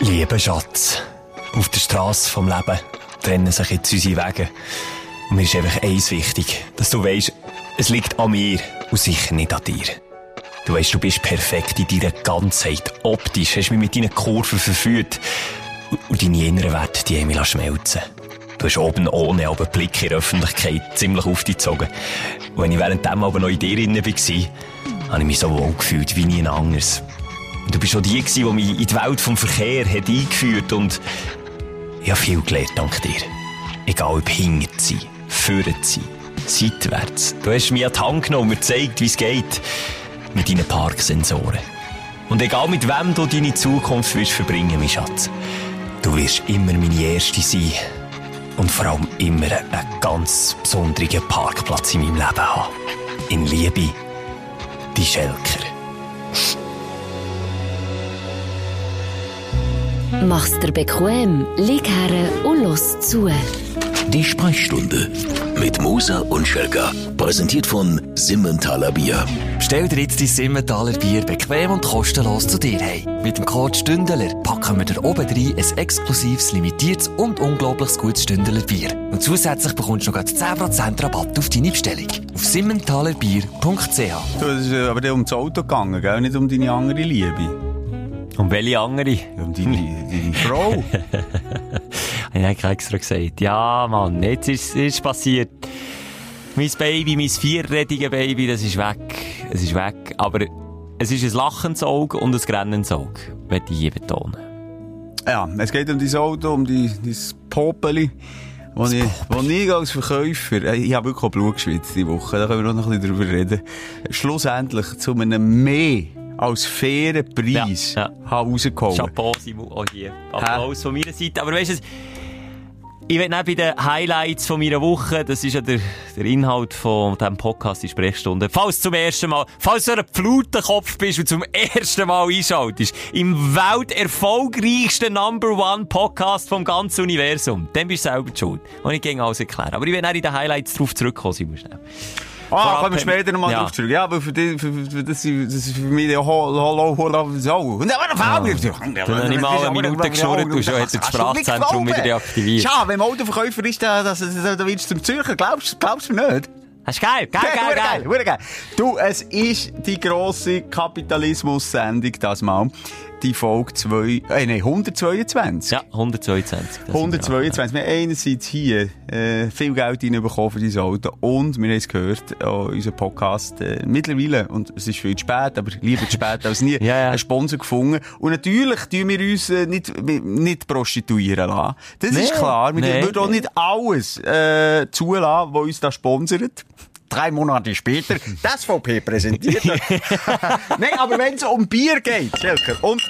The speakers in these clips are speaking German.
Lieber Schatz, auf der Straße vom Leben trennen sich jetzt unsere Wege. Und mir ist einfach eins wichtig, dass du weißt, es liegt an mir und sicher nicht an dir. Du weißt, du bist perfekt in deiner Ganzheit. Optisch hast du mich mit deinen Kurven verführt. Und deine inneren Werte, die haben mich schmelzen Du hast oben ohne aber Blick in der Öffentlichkeit ziemlich aufgezogen. Und wenn ich währenddem aber noch in dir drin war, habe ich mich so wohl gefühlt wie nie ein anderes. Du bist auch die, die mich in die Welt vom Verkehr hat eingeführt und ich habe viel gelernt dank dir. Egal ob hinter sein, vorne sein, seitwärts. Du hast mich an die Hand genommen und mir gezeigt, wie es geht mit deinen Parksensoren. Und egal mit wem du deine Zukunft willst verbringen, mein Schatz, du wirst immer meine Erste sein. Und vor allem immer einen ganz besonderen Parkplatz in meinem Leben haben. In Liebe, die Schelker. Mach's dir bequem, lieg her und los zu. Die Sprechstunde mit Musa und Schelga. Präsentiert von Simmentaler Bier. Stell dir jetzt dein Simmentaler Bier bequem und kostenlos zu dir heim. Mit dem Code Stündeler packen wir dir oben rein ein exklusives, limitiertes und unglaublich gutes Stündeler Bier. Und zusätzlich bekommst du noch 10% Rabatt auf deine Bestellung. Auf simmentalerbier.ch Du, es ist aber dir um das Auto gegangen, gell? nicht um deine andere Liebe. Und welche andere? Um deine, deine Frau. ich habe extra gesagt. Ja, Mann, jetzt ist es passiert. Mein Baby, mein vierrädiges Baby, das ist weg. Es ist weg. Aber es ist ein lachendes Auge und ein grennendes Auge. Möchte ich hier betonen. Ja, es geht um dein Auto, um dein, dein Popeli. Wo ich, wo ich als Verkäufer, ich habe wirklich Blut geschwitzt diese Woche, da können wir noch ein bisschen drüber reden, schlussendlich zu einem mehr als fairen Preis ja, ja. rausgeholt. Chapeau, Simon, auch hier. Applaus von meiner Seite. Aber weißt du, ich will nicht bei den Highlights von meiner Woche, das ist ja der, der Inhalt von diesem Podcast, die Sprechstunde. Falls du zum ersten Mal, falls du ein Flutenkopf bist und zum ersten Mal einschaltest, im welterfolgreichsten Number One Podcast vom ganzen Universum, dann bist du selber schuld. Und ich gehe alles erklären. Aber ich nicht in den Highlights drauf zurückkommen, Simon, schnell. Ah, kommen wir später nochmal ja. drauf zurück. Ja, aber für, die, für, für, das, ist, das ist für mich der Hallo, Hallo, so. Und dann war der Dann habe ich mal eine Minute geschnurrt und schon hat das Sprachzentrum wieder deaktiviert. Ja, wenn man Autoverkäufer ist, da, da, da, da willst du zum Zürcher. Glaubst du mir nicht? Das ist geil, geil, geil, geil. geil, geil. Du, es ist die grosse Kapitalismus-Sendung, das mal die Folge 2, äh, nein, 122. Ja, 122. 122. Wir, haben einerseits hier äh, viel Geld reinbekommen für dieses Auto und wir haben es gehört, an unserem Podcast äh, mittlerweile, und es ist viel zu spät, aber lieber zu spät als nie, ja, ja. einen Sponsor gefunden. Und natürlich tun wir uns äh, nicht, nicht prostituieren lassen. Das nee, ist klar. Wir nee, würden auch nicht alles äh, zulassen, was uns da sponsert drei Monate später, das VP präsentiert. Nein, aber wenn es um Bier geht, Schelker, und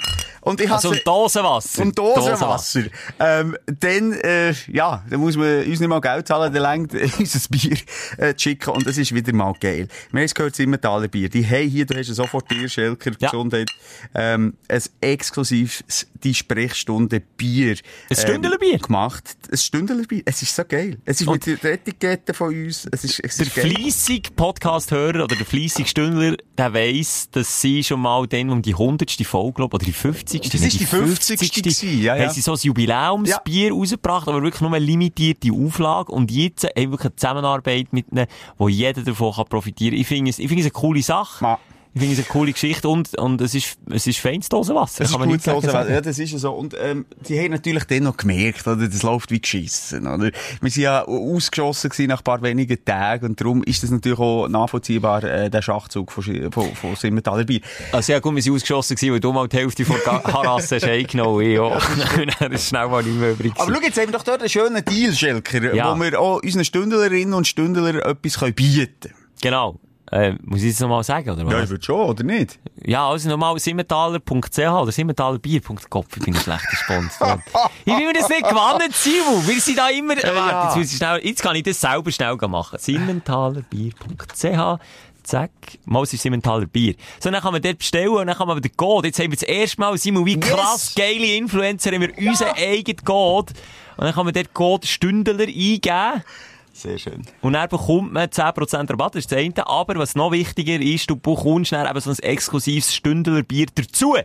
und ich also um Dosenwasser. Um Dosenwasser. Ähm, dann, äh, ja, dann muss man uns nicht mal Geld zahlen, dann längt unser Bier äh, schicken und das ist wieder mal geil. Wir haben es gehört, Simmentaler Bier. Die haben hier, du hast sofort dir, Schelker, ja. Gesundheit, ähm, ein exklusives, die Sprechstunde Bier. Ein Stündler Bier? Ähm, gemacht. Ein Stündler Bier. Es ist so geil. Es ist und mit der Etikette von uns. Es ist, es ist der fleissige Podcast-Hörer oder der fleissige Stündler, der weiss, dass sie schon mal dann um die 100. Folge, glaube oder die 50 50. Das ist die 50. 50. Gewesen, ja, ja. Haben sie so ein Jubiläumsbier ja. rausgebracht, aber wirklich nur eine limitierte Auflage. Und jetzt haben wir wirklich eine Zusammenarbeit mit ihnen, wo jeder davon kann profitieren kann. Ich finde es, ich finde es eine coole Sache. Ma. Ich finde es eine coole Geschichte und, und es ist, es ist feines Dosenwasser. Es ist gutes Dosenwasser. Ja, das ist ja so. Und, ähm, die haben natürlich dann noch gemerkt, oder? Das läuft wie geschissen, oder? Wir sind ja ausgeschossen gewesen nach ein paar wenigen Tagen und darum ist das natürlich auch nachvollziehbar, äh, der Schachzug von, von, von Simmentaler Bier. Also ja, gut, wir sind ausgeschossen gewesen, weil du mal die Hälfte von Harasse hast eingenommen, ich auch. das ist schnell mal nicht mehr übrig. Aber schau, jetzt haben wir doch dort einen schönen Deal, Schelker, ja. wo wir auch unseren Stündlerinnen und Stündler etwas bieten können. Genau. Äh, muss ich das nochmal sagen, oder was? Ja, ich würde schon, oder nicht? Ja, also nochmal simmentaler.ch oder simmentalerbier.com. Ich bin ein schlechter Sponsor. ich will mir das nicht gewonnen, Simon. Wir sind da immer... Ja. Warte, jetzt, schnell, jetzt kann ich das selber schnell machen. simmentalerbier.ch zack, mal ist Simmentaler Bier. So, dann kann man dort bestellen und dann kann man wieder gehen. Jetzt haben wir das erste Mal, Simon, wie krass yes. geile Influencer, haben wir ja. unseren eigenen Code. Und dann kann man dort Code Stündler eingeben. Sehr schön. Und dann bekommt man 10% Rabatt, das ist das eine. Aber was noch wichtiger ist, du bekommst dann eben so ein exklusives Stündlerbier dazu.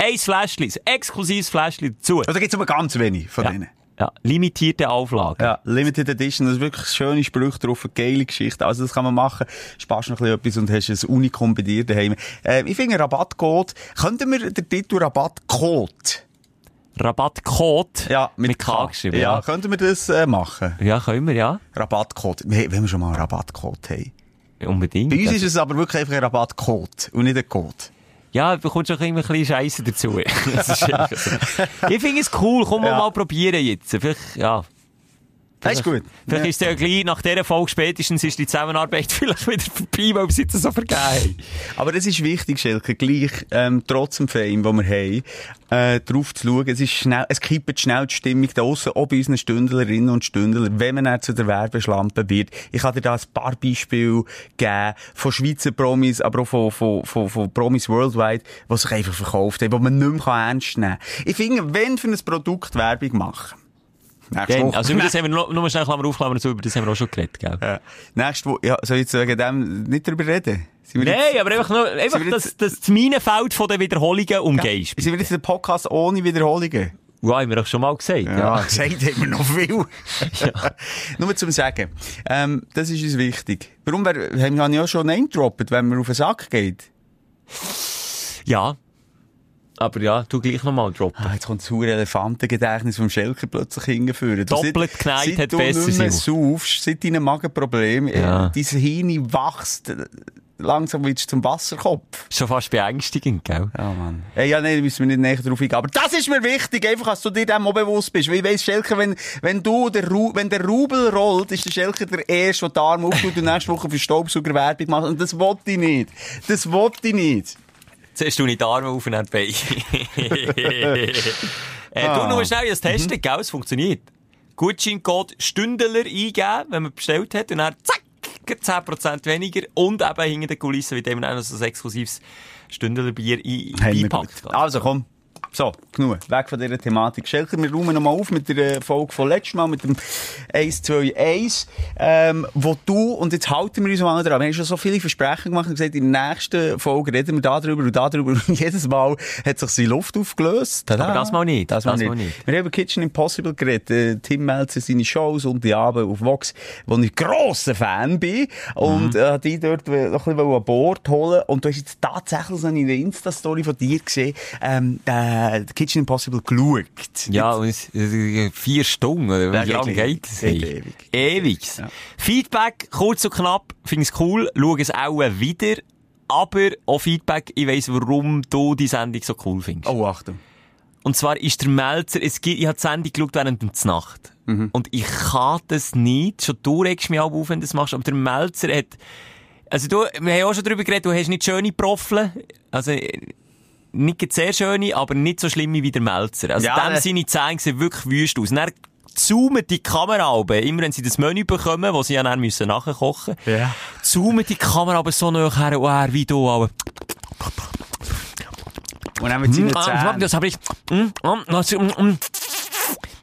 Ein Fläschchen, ein exklusives Fläschchen dazu. Also gibt's aber ganz wenig von Ja. denen. Ja, limitierte Auflage. Ja, Limited Edition, das ist wirklich schöne Sprüche drauf, eine geile Geschichte. Also das kann man machen. Sparst noch ein bisschen etwas und hast ein Unikum bei dir daheim. Äh, ich finde Rabattcode, könnten wir den Titel Rabattcode, Rabattcode. ja, Mit K geschrieben, ja. ja. könnten wir das äh, machen? Ja, können wir, ja. Rabattcode. Wir- Wenn wir schon mal einen Rabattcode haben. Unbedingt. Bei uns Also- ist es aber wirklich einfach ein Rabattcode und nicht ein Code. Ja, du bekommst auch immer ein bisschen Scheiße dazu. Das ist einfach so. ich finde es cool, komm Ja. mal probieren jetzt. Vielleicht, ja. Das ist gut. Vielleicht Ja. ist ja gleich, nach dieser Folge spätestens ist die Zusammenarbeit vielleicht wieder vorbei, weil wir jetzt so vergeben haben. Aber es ist wichtig, Schelke, gleich, ähm, trotz dem Fame, den wir haben, äh, drauf zu schauen. Es ist schnell, es kippt schnell die Stimmung da draussen, auch bei unseren Stündlerinnen und Stündler, wenn man dann zu der Werbeschlampe wird. Ich kann dir da ein paar Beispiele geben, von Schweizer Promis, aber auch von, von, von, von Promis worldwide, die sich einfach verkauft haben, die man nicht mehr ernst nehmen kann. Ich finde, wenn für ein Produkt Werbung machen, nächste Woche- also über das haben wir noch, nur schnell Klammer auf, Klammer zu, über das haben wir auch schon geredet, gell? Ja. Nächste Woche, ja, soll ich jetzt wegen dem nicht drüber reden? Wir Nein, jetzt- aber einfach, nur, einfach Sind wir das, Minenfeld von den Wiederholungen umgehst. Sind wir jetzt ein Podcast ohne Wiederholungen? Ja, haben wir doch schon mal gesagt. Ja, Ja. gesagt haben wir noch viel. Nur zum Sagen. Ähm, das ist uns wichtig. Warum wär, haben wir ja schon Name dropped, wenn man auf den Sack geht? ja. Aber ja, du gleich nochmal droppen. Ah, jetzt kommt das hure Elefantengedächtnis vom Schelker plötzlich hingeführen. Doppelt geneigt seit hat du besser nicht mehr Sinn. saufst, seit deinem Magenproblem, Ja. äh, dein Hirn wächst, äh, langsam wird zum Wasserkopf. Schon fast beängstigend, gell? Ja, Mann. Hey, ja, nein, da müssen wir nicht näher drauf eingehen. Aber das ist mir wichtig, einfach, dass du dir dem auch bewusst bist. Weil ich weiss, Schelker, wenn, wenn du, der Ru wenn der Rubel rollt, ist der Schelker der Erste, der die Arme auftut und nächste Woche für Staubsauger Werbung macht. Und das wollte ich nicht. Das wollte ich nicht. Zuerst du nicht die Arme auf und dann die Beine. äh, Du nur schnell das testen, gell? Es funktioniert. Gutscheincode Stündler eingeben, wenn man bestellt hat, und dann zack, gleich 10% weniger und eben hinter den Kulissen wird eben auch noch so ein exklusives Stündlerbier ein- Haben wir beipackt. gut. Also komm. So, genug. Weg von dieser Thematik. Schelker, wir räumen nochmal auf mit der Folge von letztes Mal, mit dem 1, 2, 1, ähm, wo du, und jetzt halten wir uns mal dran, wir haben schon so viele Versprechen gemacht und gesagt, in der nächsten Folge reden wir da drüber und da drüber und jedes Mal hat sich die Luft aufgelöst. Tada. Aber das mal nicht, Das mal, das nicht. mal nicht. Wir haben über Kitchen Impossible geredet. Äh, Tim Melzer, seine Shows und die Abend auf Vox, wo ich grosser Fan bin. Und, Mhm. äh, die dort äh, noch ein bisschen an Bord holen. Und du hast jetzt tatsächlich so in der Insta-Story von dir gesehen, ähm, äh, Kitchen Impossible geschaut. Ja, und es, es, vier Stunden, oder Ja, wie lange geht es? Ewig. Ewig. Feedback, kurz und knapp, finde ich cool, schau es auch wieder, aber auch Feedback, ich weiss, warum du die Sendung so cool findest. Oh, Achtung. Und zwar ist der Melzer, es gibt, ich habe die Sendung geschaut während der Nacht. Mhm. Und ich kann das nicht, schon du regst mich auch auf, wenn du das machst, aber der Melzer hat, also du, wir haben auch schon darüber geredet, du hast nicht schöne Profile, also, nicht sehr schöne, aber nicht so schlimme wie der Melzer. Also Ja, dem ne. seine Zähne sehen wirklich wüst aus. Und dann zoomt die Kamera ab, immer wenn sie das Menü bekommen, wo sie ja dann müssen nachkochen müssen, Ja. zoomt die Kamera aber so nah her, und er wie du, aber Und dann mit seinen Ah, Zähnen. Das habe ich. Das, mm, mm.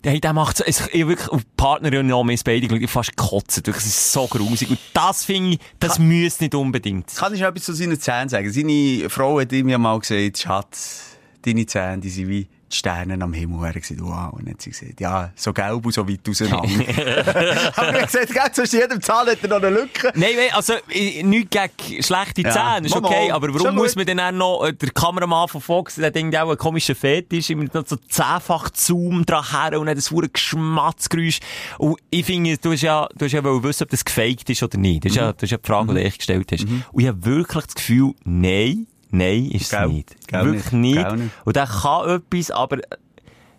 Hey, der macht so, es- ich wirklich, auf Partnerin und mir beide ich fast gekotzt. Wirklich, es ist so grusig. Und das finde ich, das müsste nicht unbedingt. Kann ich etwas zu seinen Zähnen sagen? Seine Frau hat ihm ja mal gesagt, Schatz, deine Zähne, die sind wie die Sterne am Himmel. Er hat gesagt, wow. Und dann hat sie gesagt, ja, so gelb und so weit auseinander. Aber er hat gesagt, gell, zwischen jedem Zahn hat er noch eine Lücke. Nein, nein, also, ich- nichts gegen schlechte Ja. Zähne, ist Mal, okay, aber Schon warum muss gut. man denn dann noch, äh, der Kameramann von Fox, der irgendwie auch einen komischen Fetisch, immer noch so zehnfach Zoom dran her und hat das hure Geschmatzgeräusch. Und ich finde, du hast ja, du hast ja wissen, ob das gefaked ist oder nicht. Das ist ja, das ist ja die Frage, die du echt gestellt hast. Und ich habe wirklich das Gefühl, nein, nein, ist es nicht. Gell wirklich nicht. nicht. Und der kann etwas, aber,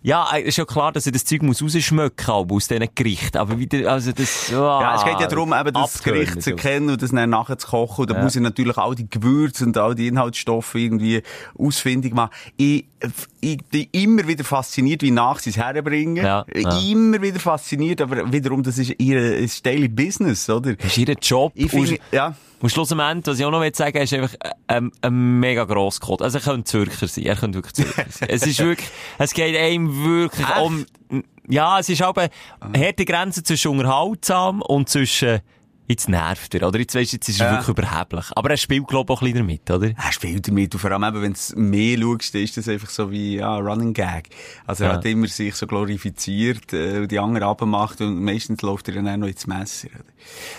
ja, es ist ja klar, dass er das Zeug muss rausschmecken, aber aus diesen Gerichten. Aber wieder, also das, Ja, es geht ja darum, eben das Gericht zu erkennen und das dann nachher zu kochen. Und da muss ich natürlich all die Gewürze und all die Inhaltsstoffe irgendwie ausfindig machen. Ich, ich bin immer wieder fasziniert, wie nach sie es herbringen. Ja, ja. Immer wieder fasziniert, aber wiederum, das ist ihr ist Daily Business, oder? Das ist ihr Job. Ich finde, Und- ja. Und schlussendlich, was ich auch noch will sagen ist einfach ähm, ein mega grosser Code. Also er könnte Zürcher sein, er könnte wirklich Zürcher sein. Es ist wirklich, es geht einem wirklich Echt? um, ja, es ist aber eine harte Grenze zwischen unterhaltsam und zwischen Jetzt nervt er, oder? Jetzt weisst jetzt ist er ja. wirklich überheblich. Aber er spielt, glaube ich, auch ein bisschen damit, oder? Er spielt damit. Und vor allem eben, wenn du mehr schaust, ist das einfach so wie, ja, Running Gag. Also er ja. hat immer sich so glorifiziert, äh, die anderen abgemacht und meistens läuft er dann auch noch ins Messer. Oder?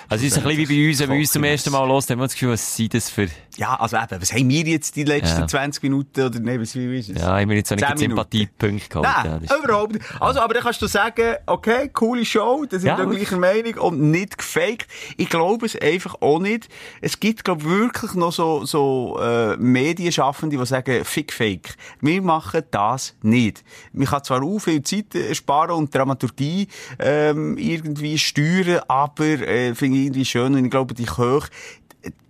Also es ist ein bisschen wie bei uns, wenn wir uns zum ersten Mal los, haben wir das Gefühl, was sind das für... Ja, also eben, was haben wir jetzt die letzten ja. 20 Minuten oder nee, was wie ist es? Ja, haben wir jetzt auch nicht Sympathiepunkt gehabt. Nein, ja, überhaupt nicht. Also, aber dann kannst du sagen, okay, coole Show, das sind ja, wir gleicher Meinung und nicht gefaked. Ich glaube es einfach auch nicht. Es gibt, glaube ich, wirklich noch so, so äh, Medienschaffende, die sagen, fick fake. Wir machen das nicht. Man kann zwar auch viel Zeit sparen und Dramaturgie ähm, irgendwie steuern, aber äh, finde ich irgendwie schön und ich glaube, die Köche,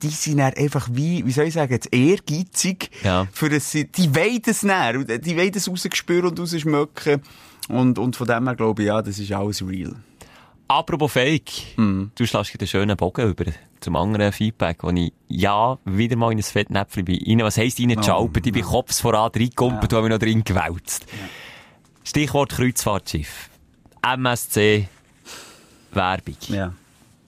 die sind dann einfach wie, wie soll ich sagen, jetzt ehrgeizig. Ja. Für das, die wollen es dann, die wollen es rausgespüren und rausschmecken. Und, und von dem her glaube ich, ja, das ist alles real. Apropos Fake, mm. du schlägst einen schönen Bogen über zum anderen Feedback, wo ich ja wieder mal in ein Fettnäpfchen bin. Rein, was heisst reingeschalpert? Oh, ich bin. Kopf voran reingekommen, ja. habe mich noch drin gewälzt. Ja. Stichwort Kreuzfahrtschiff. MSC Werbung. Ja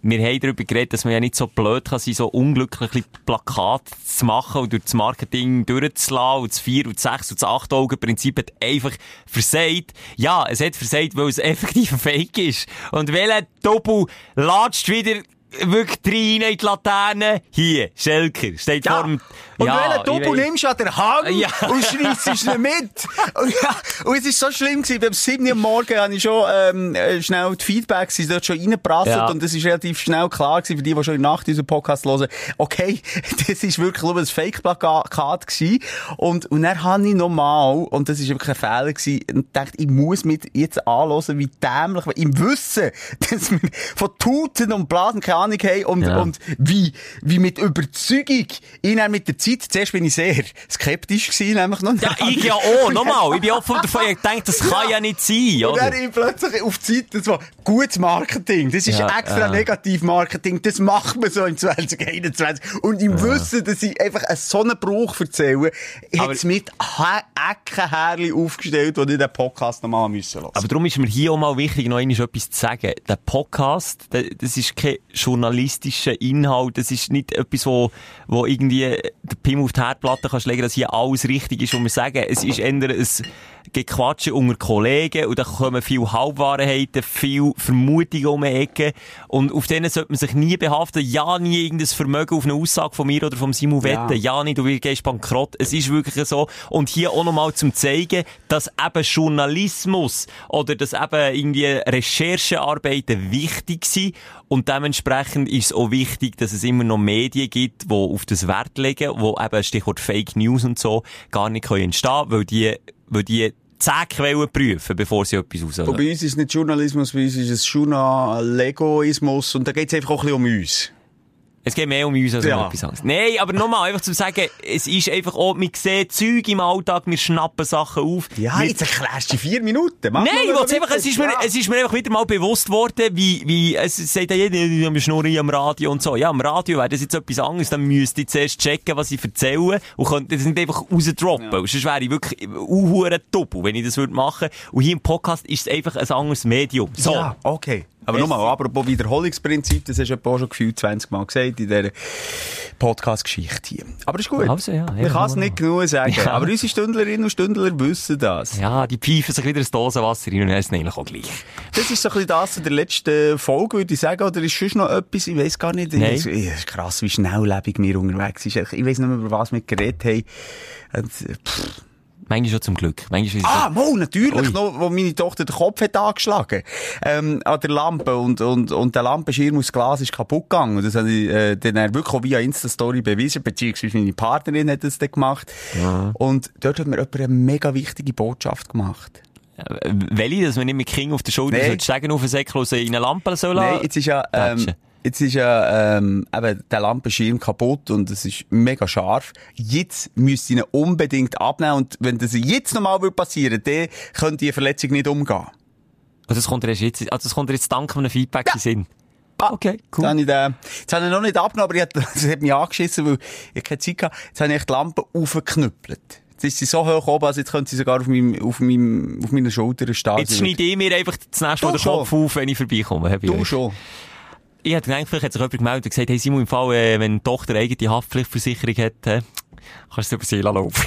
wir haben darüber geredet, dass man ja nicht so blöd kann sein, so unglückliche Plakate zu machen und durch das Marketing durchzulassen und das 4 und das 6 und das 8 Augen Prinzip hat einfach versagt. Ja, es hat versagt, weil es effektiv ein Fake ist. Und welcher Doppel latscht wieder wirklich rein in die Laterne. Hier, Schelker, steht ja. vor dem... Und ja, welchen Doppel nimmst du an der Hand ja. und schreissst es nicht mit. Und, ja, und es war so schlimm gewesen. Beim 7 Uhr Morgen habe ich schon ähm, äh, schnell die Feedbacks sind dort schon reingeprasselt ja. und es ist relativ schnell klar gewesen, für die, die schon in der Nacht unseren Podcast hören, okay, das ist wirklich nur ein Fake-Plakat gewesen. Und, und dann habe ich nochmal, und das ist wirklich ein Fehler gewesen, und dachte, ich muss mich jetzt anhören, wie dämlich, im Wissen, dass wir von Tuten und Blasen keine Ahnung haben und, ja. und wie, wie mit Überzeugung, ich mit der Zeit, zuerst bin ich sehr skeptisch gewesen, nämlich noch. Ja, ich ja auch, nochmal, ich bin auch davon gedacht, das kann ja, ja nicht sein, oder? Und dann ich plötzlich auf die Zeit, das war gutes Marketing, das ist ja, extra äh. Negativ-Marketing, das macht man so in 2021. Und im Wissen, dass ich einfach einen so einen Bruch erzähle, hat es mit Eckenhärli aufgestellt, wo ich den Podcast nochmal müssen Aber darum ist mir hier auch mal wichtig, noch etwas zu sagen. Der Podcast, das ist kein journalistischer Inhalt. Das ist nicht etwas, wo, wo irgendwie der Pim auf die Herdplatte kannst legen, dass hier alles richtig ist, was wir sagen. Es ist eher ein Gequatsche unter Kollegen und da kommen viel Halbwahrheiten, viel Vermutungen um die Ecke und auf denen sollte man sich nie behaften. Ja, nie irgendein Vermögen auf eine Aussage von mir oder vom Simu wetten. Ja, ja nicht, du gehst bankrott. Es ist wirklich so. Und hier auch nochmal zum zeigen, dass eben Journalismus oder dass eben irgendwie Recherchearbeiten wichtig sind und dementsprechend ist es auch wichtig, dass es immer noch Medien gibt, die auf das Wert legen, wo eben Stichwort Fake News und so gar nicht entstehen können, weil die, weil die zehn Quellen prüfen, bevor sie etwas rauslassen. Bei uns ist es nicht Journalismus, bei uns ist es Journalegoismus und da geht es einfach auch ein bisschen um uns. Es geht mehr um uns als ja. um etwas anderes. Nein, aber nochmal, einfach zu sagen, es ist einfach auch, wir sehen Zeug im Alltag, wir schnappen Sachen auf. Ja, wir... jetzt erklärst du vier Minuten. Mach Nein, ich einfach, es ist, mir, es ist mir einfach wieder mal bewusst worden, wie, wie, es sagt ja jeder, wir schnurren am Radio und so. Ja, am Radio wäre das jetzt etwas anderes, dann müsste ich zuerst checken, was ich erzähle und könnte das nicht einfach rausdroppen. Ja. Sonst wäre ich wirklich unhuren doppel, wenn ich das würde machen. Und hier im Podcast ist es einfach ein anderes Medium. So. Ja, okay. Aber nochmal, apropos Wiederholungsprinzip, das hast du ja schon gefühlt 20 Mal gesagt in dieser Podcast-Geschichte hier. Aber ist gut. Also, ja, Man kann es nicht genug sagen. Ja. Aber unsere Stündlerinnen und Stündler wissen das. Ja, die pfeifen sich wieder ein Dosenwasser rein und essen eigentlich auch gleich. Das ist so ein bisschen das in der letzten Folge, würde ich sagen. Oder ist schon noch etwas, ich weiß gar nicht. Es ist krass, wie schnelllebig wir unterwegs sind. Ich weiß nicht mehr, über was wir geredet haben. Und, pff. Manchmal schon zum Glück. Manchmal ah, so... natürlich Ui. noch, wo meine Tochter den Kopf hat angeschlagen. Ähm, an der Lampe und, und, und der Lampenschirm aus Glas ist kaputt gegangen. Und das habe ich, äh, dann wirklich auch via Insta-Story bewiesen, beziehungsweise meine Partnerin hat das dann gemacht. Ja. Und dort hat mir jemand eine mega wichtige Botschaft gemacht. Welche, dass man nicht mit King auf der Schulter nee. sagen auf den Säckel in eine Lampe soll Nein, jetzt ist ja, ähm, Jetzt ist ja ähm, eben der Lampenschirm kaputt und es ist mega scharf. Jetzt müsste ich ihn unbedingt abnehmen und wenn das jetzt nochmal passieren würde, dann könnte die Verletzung nicht umgehen. Also das kommt jetzt, also das kommt jetzt dank einem Feedback ja. in Sinn. Ah, okay, cool. Jetzt habe ich, den, jetzt habe ich noch nicht abgenommen, aber ich das hat mich angeschissen, weil ich keine Zeit hatte. Jetzt habe ich die Lampe aufgeknüppelt. Jetzt ist sie so hoch oben, also jetzt könnte sie sogar auf, meinem, auf, meinem, auf meiner Schulter stehen. Jetzt schneide ich mir einfach das nächste Mal den Kopf auf, wenn ich vorbeikomme. Du schon. Ich hätte gedacht, vielleicht hat sich jemand gemeldet und gesagt, hey Simon, im Fall, äh, wenn die Tochter eine eigene Haftpflichtversicherung hat, äh, kannst du über sie laufen.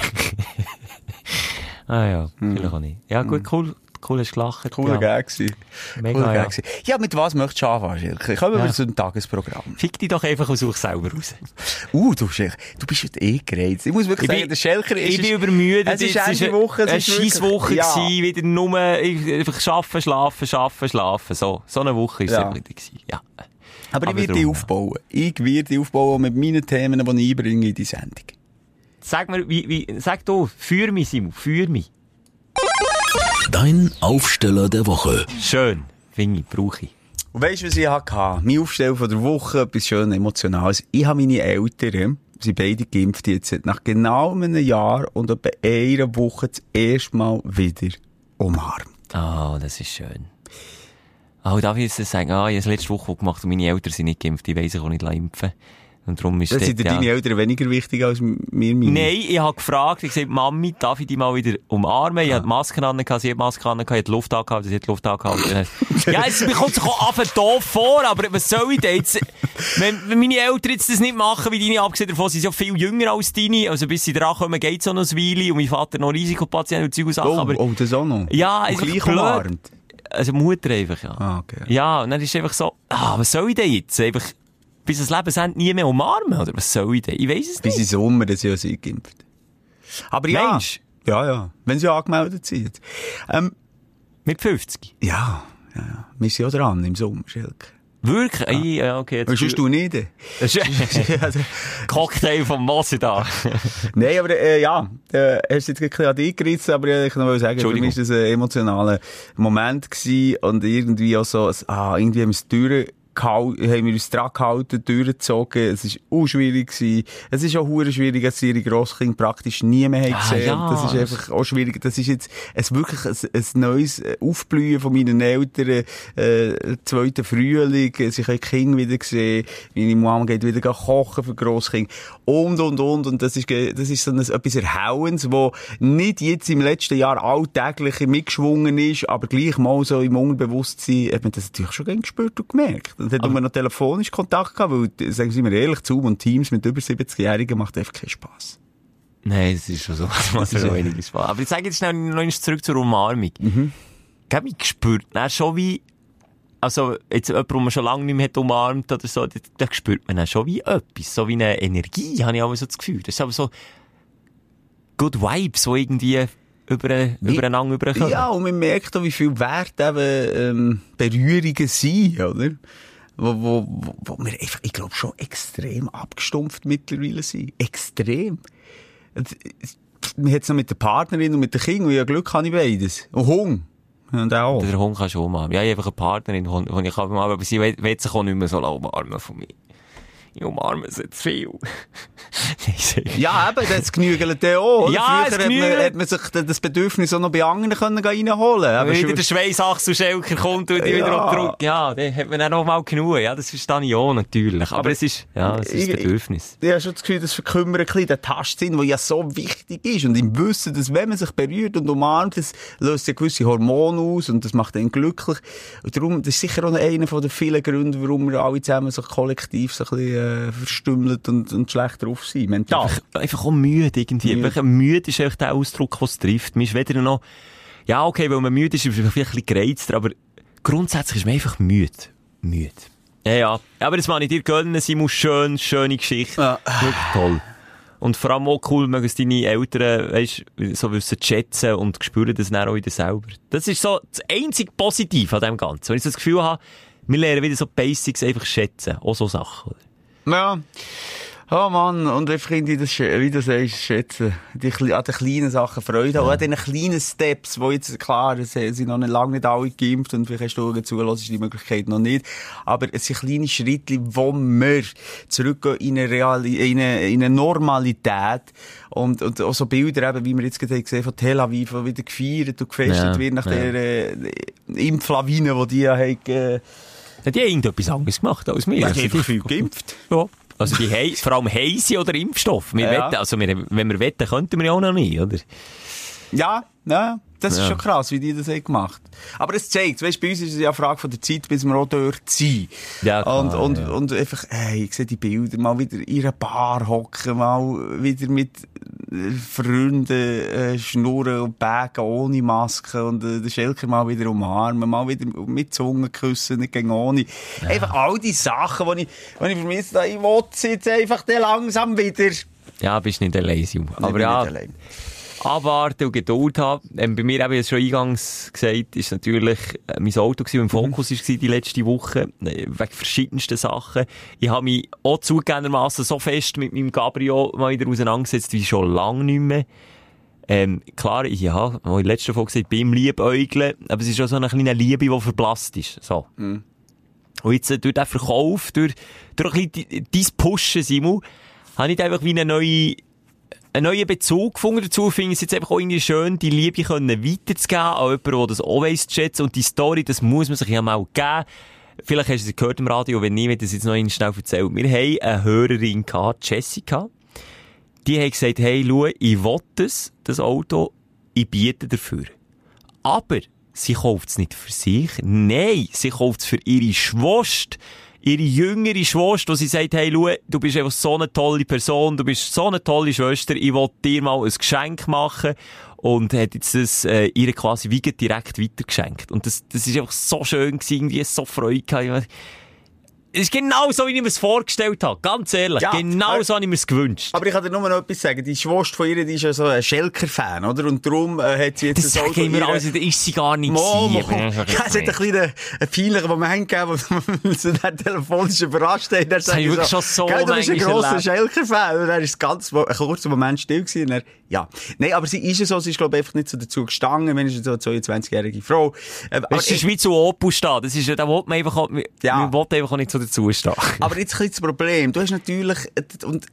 ah ja, Hm. vielleicht auch nicht. Ja gut, cool, cool hast gelacht. Cooler ja. Gag. Mega, Cooler ja. Gag. Ja, mit was möchtest du anfangen, Schilke? Kommen wir Ja. zu dem Tagesprogramm. Fick dich doch einfach aus euch selber raus. Uh, du, Schilke, du bist heute eh gereizt. Ich muss wirklich Ich sagen, bin- der Schelker ist... Ich bin übermüdet. Es ist eine- Woche, es eine Scheisswoche Ja. gewesen, wieder nur, einfach arbeiten, schlafen, arbeiten, schlafen, so. So eine Woche ist Ja. es gewesen. Ja. Aber ich Aber werde die aufbauen. Ich werde die aufbauen mit meinen Themen, die ich einbringe in die Sendung. Sag mir, wie, wie, sag du, führ mich, Simon, führ mich. Dein Aufsteller der Woche. Schön. Finde ich, brauche ich. Und weisst du, was ich hatte? Mein Aufstell von der Woche, etwas schön Emotionales. Ich habe meine Eltern, sie beide geimpft jetzt, nach genau einem Jahr und etwa einer Woche das erste Mal wieder umarmt. Ah, das ist schön. Ah, darf ich jetzt sagen, ah, ich habe es letzte Woche gemacht und meine Eltern sind nicht geimpft, die weiss ich auch nicht impfen. Und darum ist Das dort, sind dir deine Eltern weniger wichtig als mir meine. Nein, ich habe gefragt, ich habe gesagt, Mami, darf ich dich mal wieder umarmen? Ich hatte die Maske an, sie hat die Maske an, ich hatte Luft angehalten, sie hat Luft angehalten. ja, es bekommt sich auch einfach doof vor, aber was soll ich denn jetzt? Wenn, wenn meine Eltern jetzt das nicht machen, wie deine, abgesehen davon, sie sind ja viel jünger als deine, also bis sie dran kommen, geht es auch noch ein Weile und mein Vater noch Risikopatient und Zeug und Sachen, Oh, aber, oh, das auch noch. ja, es ist gleich blöd. umarmt. Also Mutter einfach, ja. Ah, okay. Ja, und dann ist einfach so, ah, was soll ich denn jetzt? Einfach bis das Lebensende nie mehr umarmen, oder was soll ich denn? Ich weiss es Bis nicht. in Sommer, das ja sie geimpft. Aber ja. Mensch. Ja, ja. Wenn sie angemeldet sind. Ähm, Mit 50. ja, ja, ja. Wir sind ja dran im Sommer, Schilke. Wirklich? Ja, ja okay. Jetzt Und sonst du nicht. Cocktail vom Mosse da. Nein, aber äh, ja, äh, hast jetzt ein bisschen aber ich noch sagen, für mich war das ein emotionaler Moment gewesen und irgendwie auch so, ah, irgendwie haben wir es haben wir uns dran gehalten, durchgezogen, es ist auch schwierig gewesen. Es ist auch hure schwierig, dass ihre Grosskinder praktisch nie mehr Ah, gesehen. ja. Das ist einfach auch schwierig. Das ist jetzt es wirklich ein, ein neues Aufblühen von meinen Eltern, äh, zweiten Frühling, sie können die Kinder wieder sehen, meine Mama geht wieder kochen für Grosskinder und, und, und, und das ist, das ist so ein, etwas Erhauendes, wo nicht jetzt im letzten Jahr alltäglich mitgeschwungen ist, aber gleich mal so im Unterbewusstsein hat man das natürlich schon gespürt und gemerkt. Und hat man noch telefonisch Kontakt gehabt, weil, sagen Sie mir ehrlich, Zoom und Teams mit über 70-Jährigen macht einfach keinen Spass. Nein, das ist schon so. Das macht schon einiges Spaß. Aber ich sage jetzt schnell noch zurück zur Umarmung. Mhm. Ich habe mich gespürt, dann schon wie, also, jetzt jemand, den man schon lange nicht mehr hat umarmt oder so, da, da spürt man dann schon wie etwas, so wie eine Energie, habe ich auch so das Gefühl. Das ist aber so good Vibes, so irgendwie über, übereinander überkommen. Ja, und man merkt auch, wie viel Wert eben, ähm, Berührungen sind, oder? Wo, wo, wo, wir einfach, ich glaube, schon extrem abgestumpft mittlerweile sind. Extrem. Es- Man hat es noch mit der Partnerin und mit den Kindern, und ja Glück habe ich beides. Und Hunger. Und auch. Der Hund kann schon umarmen. Ja, ich habe einfach eine Partnerin, die ich kann umarmen, aber sie will, will sich auch nicht mehr so umarmen von mir. Ich umarme sie zu viel. Ja, eben, das genügelt ja auch. Ja, Früher es hat man, hat man sich das Bedürfnis auch noch bei anderen können reinholen Wenn können. wieder der Schweißachselschelker kommt und die Ja. wieder zurück. Ja, dann hat man dann noch mal genug. Ja, das verstehe ich auch natürlich. Aber, Aber es ist, ja, es ist ich- ein Bedürfnis. Ich habe schon das Gefühl, das verkümmert ein bisschen den Tastsinn, der ja so wichtig ist. Und im Wissen, dass wenn man sich berührt und umarmt, das löst ja gewisse Hormone aus und das macht einen glücklich. Und darum, das ist sicher auch einer von den vielen Gründen, warum wir alle zusammen so kollektiv so ein bisschen äh, verstümmelt und, und schlecht drauf sind, mental. Einfach, einfach auch müde irgendwie. Müde. Müde, ist echt der Ausdruck, was es trifft. Man ist weder noch, ja, okay, weil man müde ist, ist man vielleicht ein bisschen gereizter, aber grundsätzlich ist man einfach müde. Müde. Ja, ja. Aber das mag ich dir gönnen, Simon. Schön, schöne Geschichte. Ja. Wirklich toll. Und vor allem auch cool, mögen es deine Eltern, weisst, so wissen schätzen und spüren das dann auch wieder selber. Das ist so das einzige Positive an dem Ganzen. Wenn ich so das Gefühl habe, wir lernen wieder so Basics einfach schätzen. Auch so Sachen. Ja. Oh Mann, und ich finde das, wie du sagst, schätzen. Die, an den kleinen Sachen Freude haben. Auch an den kleinen Steps, wo jetzt, klar, es sind noch nicht, lange nicht alle geimpft und vielleicht hast du zulässt, ist die Möglichkeit noch nicht. Aber es sind kleine Schritte, wo wir zurückgehen in eine, Reali in eine, in eine Normalität. Und, und auch so Bilder eben, wie wir jetzt gerade gesehen haben, von Tel Aviv, wo wieder gefeiert und gefestet Ja, wird nach ja. der äh, Impflawine, die die ja haben, äh, Ja, Die haben irgendetwas anderes gemacht als wir. ja, Also die die- haben viel geimpft. Ja. Also die hei- vor allem Heise oder Impfstoff. Wir Ja. wetten, also wir, wenn wir wetten, könnten wir ja auch noch nicht, oder? Ja, ja. Das ist schon krass, wie die das haben gemacht Aber es zeigt, weißt, bei uns ist es ja eine Frage von der Zeit, bis wir auch dort sind. Ja, klar, und, und, ja. und einfach, hey, ich sehe die Bilder, mal wieder in einer Bar hocken, mal wieder mit Freunden äh, schnurren und bagen ohne Maske und äh, den Schelker mal wieder umarmen, mal wieder mit Zunge küssen, nicht gegen ohne. Einfach all die Sachen, die ich, die ich vermisse, ich will jetzt einfach langsam wieder. Ja, bist nicht allein, Simon. Aber ja, nicht allein. Abwarten und Geduld haben. Ähm, bei mir, habe ich es schon eingangs gesagt, ist natürlich äh, mein Auto gewesen, im Fokus war die letzte Woche, äh, wegen verschiedensten Sachen. Ich habe mich auch zugegebenermassen so fest mit meinem Cabrio mal wieder auseinandergesetzt, wie schon lange nicht mehr. Ähm, klar, ich habe, wie in der letzten Folge gesagt, beim Liebäugeln, aber es ist auch so eine kleine Liebe, die verblasst ist. So. Und jetzt, äh, durch den Verkauf, durch, durch ein bisschen dein Pushen, Simon, habe ich einfach wie eine neue, einen neuen Bezug gefunden dazu. Finde ich es jetzt einfach auch irgendwie schön, die Liebe können weiterzugeben an jemanden, der das auch weiss zu schätzen. Und die Story, das muss man sich ja mal geben. Vielleicht hast du sie gehört im Radio, wenn nicht, wird das jetzt noch einmal schnell erzählt. Wir haben eine Hörerin gehabt, Jessica. Die hat gesagt, hey, schau, ich will das, das Auto, ich biete dafür. Aber sie kauft es nicht für sich. Nein, sie kauft es für ihre Schwester. Ihre jüngere Schwester, wo sie sagt, hey, schau, du bist einfach so eine tolle Person, du bist so eine tolle Schwester, ich will dir mal ein Geschenk machen. Und hat jetzt das, äh, ihr quasi wie direkt weitergeschenkt. Und das, das ist einfach so schön gewesen, irgendwie so Freude gehabt. Es ist genau so, wie ich mir es vorgestellt habe. Ganz ehrlich. Ja, genau so habe ich mir es gewünscht. Aber ich kann dir nur noch etwas sagen. Die Schwester von ihr, die ist ja so ein Schelker-Fan, oder? Und darum äh, hat sie jetzt Das ein ich mir ihre- also, da ist sie gar nicht Mo, mo. Ja, es hat einen kleinen einen peinlichen Moment gegeben, wo sie dann telefonisch überrascht haben. Das habe ich wirklich schon so Gell, du bist ein grosser. Schelker-Fan. Und dann ist es ganz, ein kurzer Moment still gewesen. Dann, ja. Nein, aber sie ist ja so, sie ist, glaube ich, einfach nicht so dazu gestanden. Wenn ist so eine 22-jährige Frau. Äh, aber Das ist wie zu Opus stehen. Das ist, ja- da will man einfach, auch- Ja. man will einfach auch nicht so dazustehen. Aber jetzt ein das Problem. Du hast natürlich, und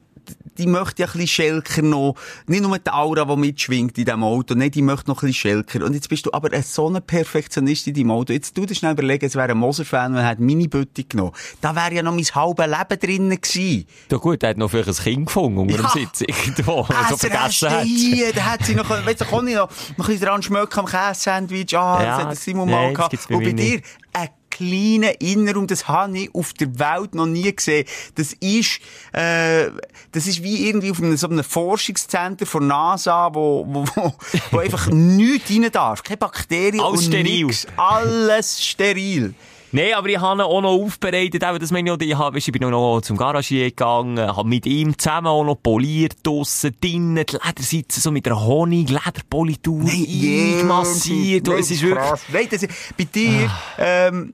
die möchte ja ein bisschen Schelker noch, nicht nur die Aura, die mitschwingt in diesem Auto, nein, die möchte noch ein bisschen Schelker. Und jetzt bist du aber ein so ein Perfektionist in deinem Auto. Jetzt tu dir schnell überlegen, es wäre ein Moser-Fan, der hat meine Bütte genommen. Da wäre ja noch mein halbes Leben drinnen gewesen. Ja gut, er hat noch vielleicht ein Kind gefunden unter dem Ja. Sitz irgendwo, was er vergessen hat. hier, da hat sie noch, weißt du, kann ich noch, noch ein bisschen dran schmecken am Käse-Sandwich, ah, Ja, das hat der Simon nein, mal gehabt. Und bei dir, ein kleiner Innenraum, das habe ich auf der Welt noch nie gesehen. Das ist, äh, das ist wie irgendwie auf einem, so einem Forschungszentrum von NASA, wo, wo, wo, wo einfach nichts rein darf. Keine Bakterien Alles und steril. nix. Alles steril. Nein, aber ich habe ihn auch noch aufbereitet, eben, das meine ich auch, ich, habe, ich bin noch zum Garagier gegangen, habe mit ihm zusammen auch noch poliert, draussen, drinnen, die Ledersitze so mit einer Honig-Lederpolitur eingemassiert. Und es ist wirklich, krass. Nein, das ist, bei dir, ähm,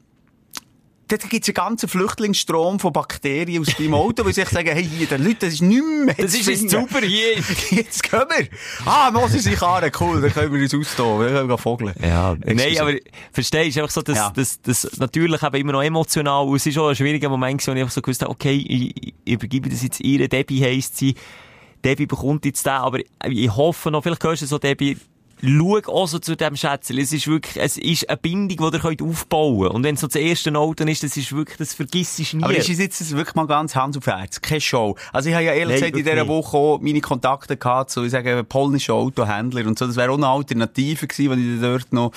dort gibt es einen ganzen Flüchtlingsstrom von Bakterien aus deinem Auto, wo sie sich sagen, hey, hier, der Leute, das ist nicht mehr das ist jetzt super hier. Jetzt können wir. Ah, Moses sich an, cool, dann können wir uns austoben, dann können wir vogeln. Ja, nein, Excuse. aber verstehst du, einfach so, dass, Ja. das, das natürlich eben immer noch emotional, und es ist auch ein schwieriger Moment gewesen, wo ich einfach so gewusst habe, okay, ich, ich übergebe das jetzt ihr, Debbie heisst sie, Debbie bekommt jetzt den, aber ich hoffe noch, vielleicht hörst du so, Debbie, schau auch so zu dem Schätzchen. Es ist wirklich, es ist eine Bindung, die ihr könnt aufbauen könnt. Und wenn es so das erste Auto ist, das ist wirklich, das vergisst du nie. Aber ist es jetzt wirklich mal ganz Hand auf Herz? Keine Show. Also ich habe ja ehrlich Nein, gesagt in dieser. Woche auch meine Kontakte gehabt zu, ich sage, polnischen Autohändlern und so. Das wäre auch eine Alternative gewesen, wenn ich dort noch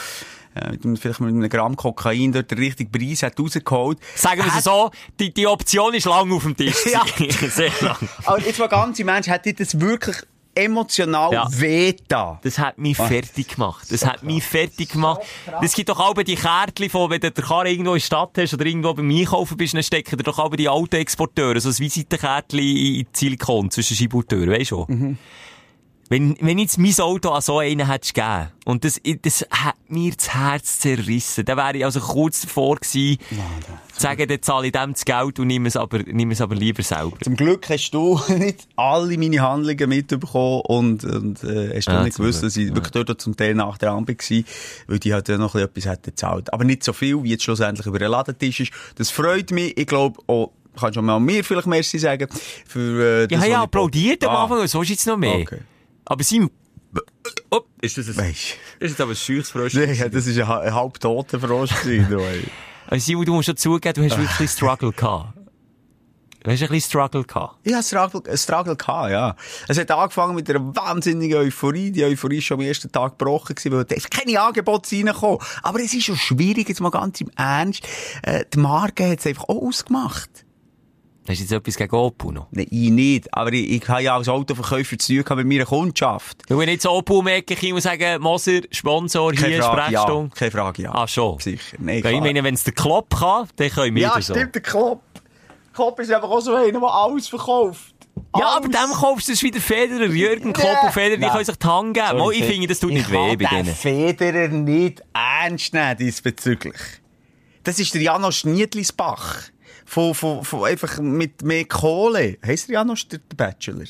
äh, mit einem- vielleicht mit einem Gramm Kokain dort den richtigen Preis hat rausgeholt. Sagen wir es Hat- so, die, die Option ist lang auf dem Tisch. Ja. Sehr lang. Aber jetzt mal ganz im Mensch, hat dir das wirklich emotional Ja. weh da? Das hat mich fertig gemacht. Das hat mich fertig gemacht. Es gibt doch auch die Kärtchen von, wenn du den Karren irgendwo in der Stadt hast oder irgendwo beim Einkaufen bist, dann stecken dir doch auch die alten Exporteure, so ein Visitenkärtchen in Silikon zwischen Tür, weißt du? Mhm. Wenn, wenn jetzt mein Auto an so einen hättest gegeben, und das, das hat mir das Herz zerrissen, dann wäre ich also kurz davor gewesen, zu sagen, dann zahle ich dem das Geld und nehme es aber, nehme es aber lieber selber. Zum Glück hast du nicht alle meine Handlungen mitbekommen und, und äh, hast du Ja, nicht gewusst, dass ich wirklich dort zum Teil nach der Ampel war, weil die halt noch etwas hätten gezahlt. Aber nicht so viel, wie jetzt schlussendlich über den Ladentisch ist. Das freut mich. Ich glaube, auch, kannst du mal mir vielleicht Merci sagen, für äh, Ich das, habe ja ich- applaudiert am Ah, Anfang, was willst du jetzt noch mehr? Okay. Aber Simon, oh, ist das ein, Weisst ist jetzt aber ein scheuches du, nee, das war ein, ein halbtoter Frosch. Also Simon, du musst schon zugeben, du hast wirklich Struggle gehabt. Hast du ein bisschen Struggle gehabt? Ich hatte Struggle, einen Struggle gehabt, ja. Es hat angefangen mit einer wahnsinnigen Euphorie. Die Euphorie ist schon am ersten Tag gebrochen weil einfach keine Angebote reinkommen. Aber es ist schon schwierig, jetzt mal ganz im Ernst. Äh, die Marke hat es einfach auch ausgemacht. Hast du jetzt etwas gegen Opel noch? Nein, ich nicht. Aber ich, ich habe ja als Autoverkäufer zu tun mit meiner Kundschaft. Du, wenn jetzt Opel Ecke kommen und sagen, Moser, Sponsor, Keine hier, Frage, ja. Sprechstunde. Keine Frage, ja. Ah, schon? Sicher. Nein, Weil klar. ich meine, wenn es der Klopp kann, dann können wir ja, das so. stimmt, der Klopp. Klopp ist einfach auch so einer, der alles verkauft. Ja, Alles. aber dem kaufst du es wieder Federer. Jürgen Klopp und Federer, die Nein. können sich die Hand geben. Mal, ich finde, das tut nicht ich weh bei denen. Federer nicht ernst nehmen diesbezüglich. Das ist der Janosch Niedlisbach. Von, von, von einfach mit mehr Kohle. Heißt der Janosch der, der Bachelor?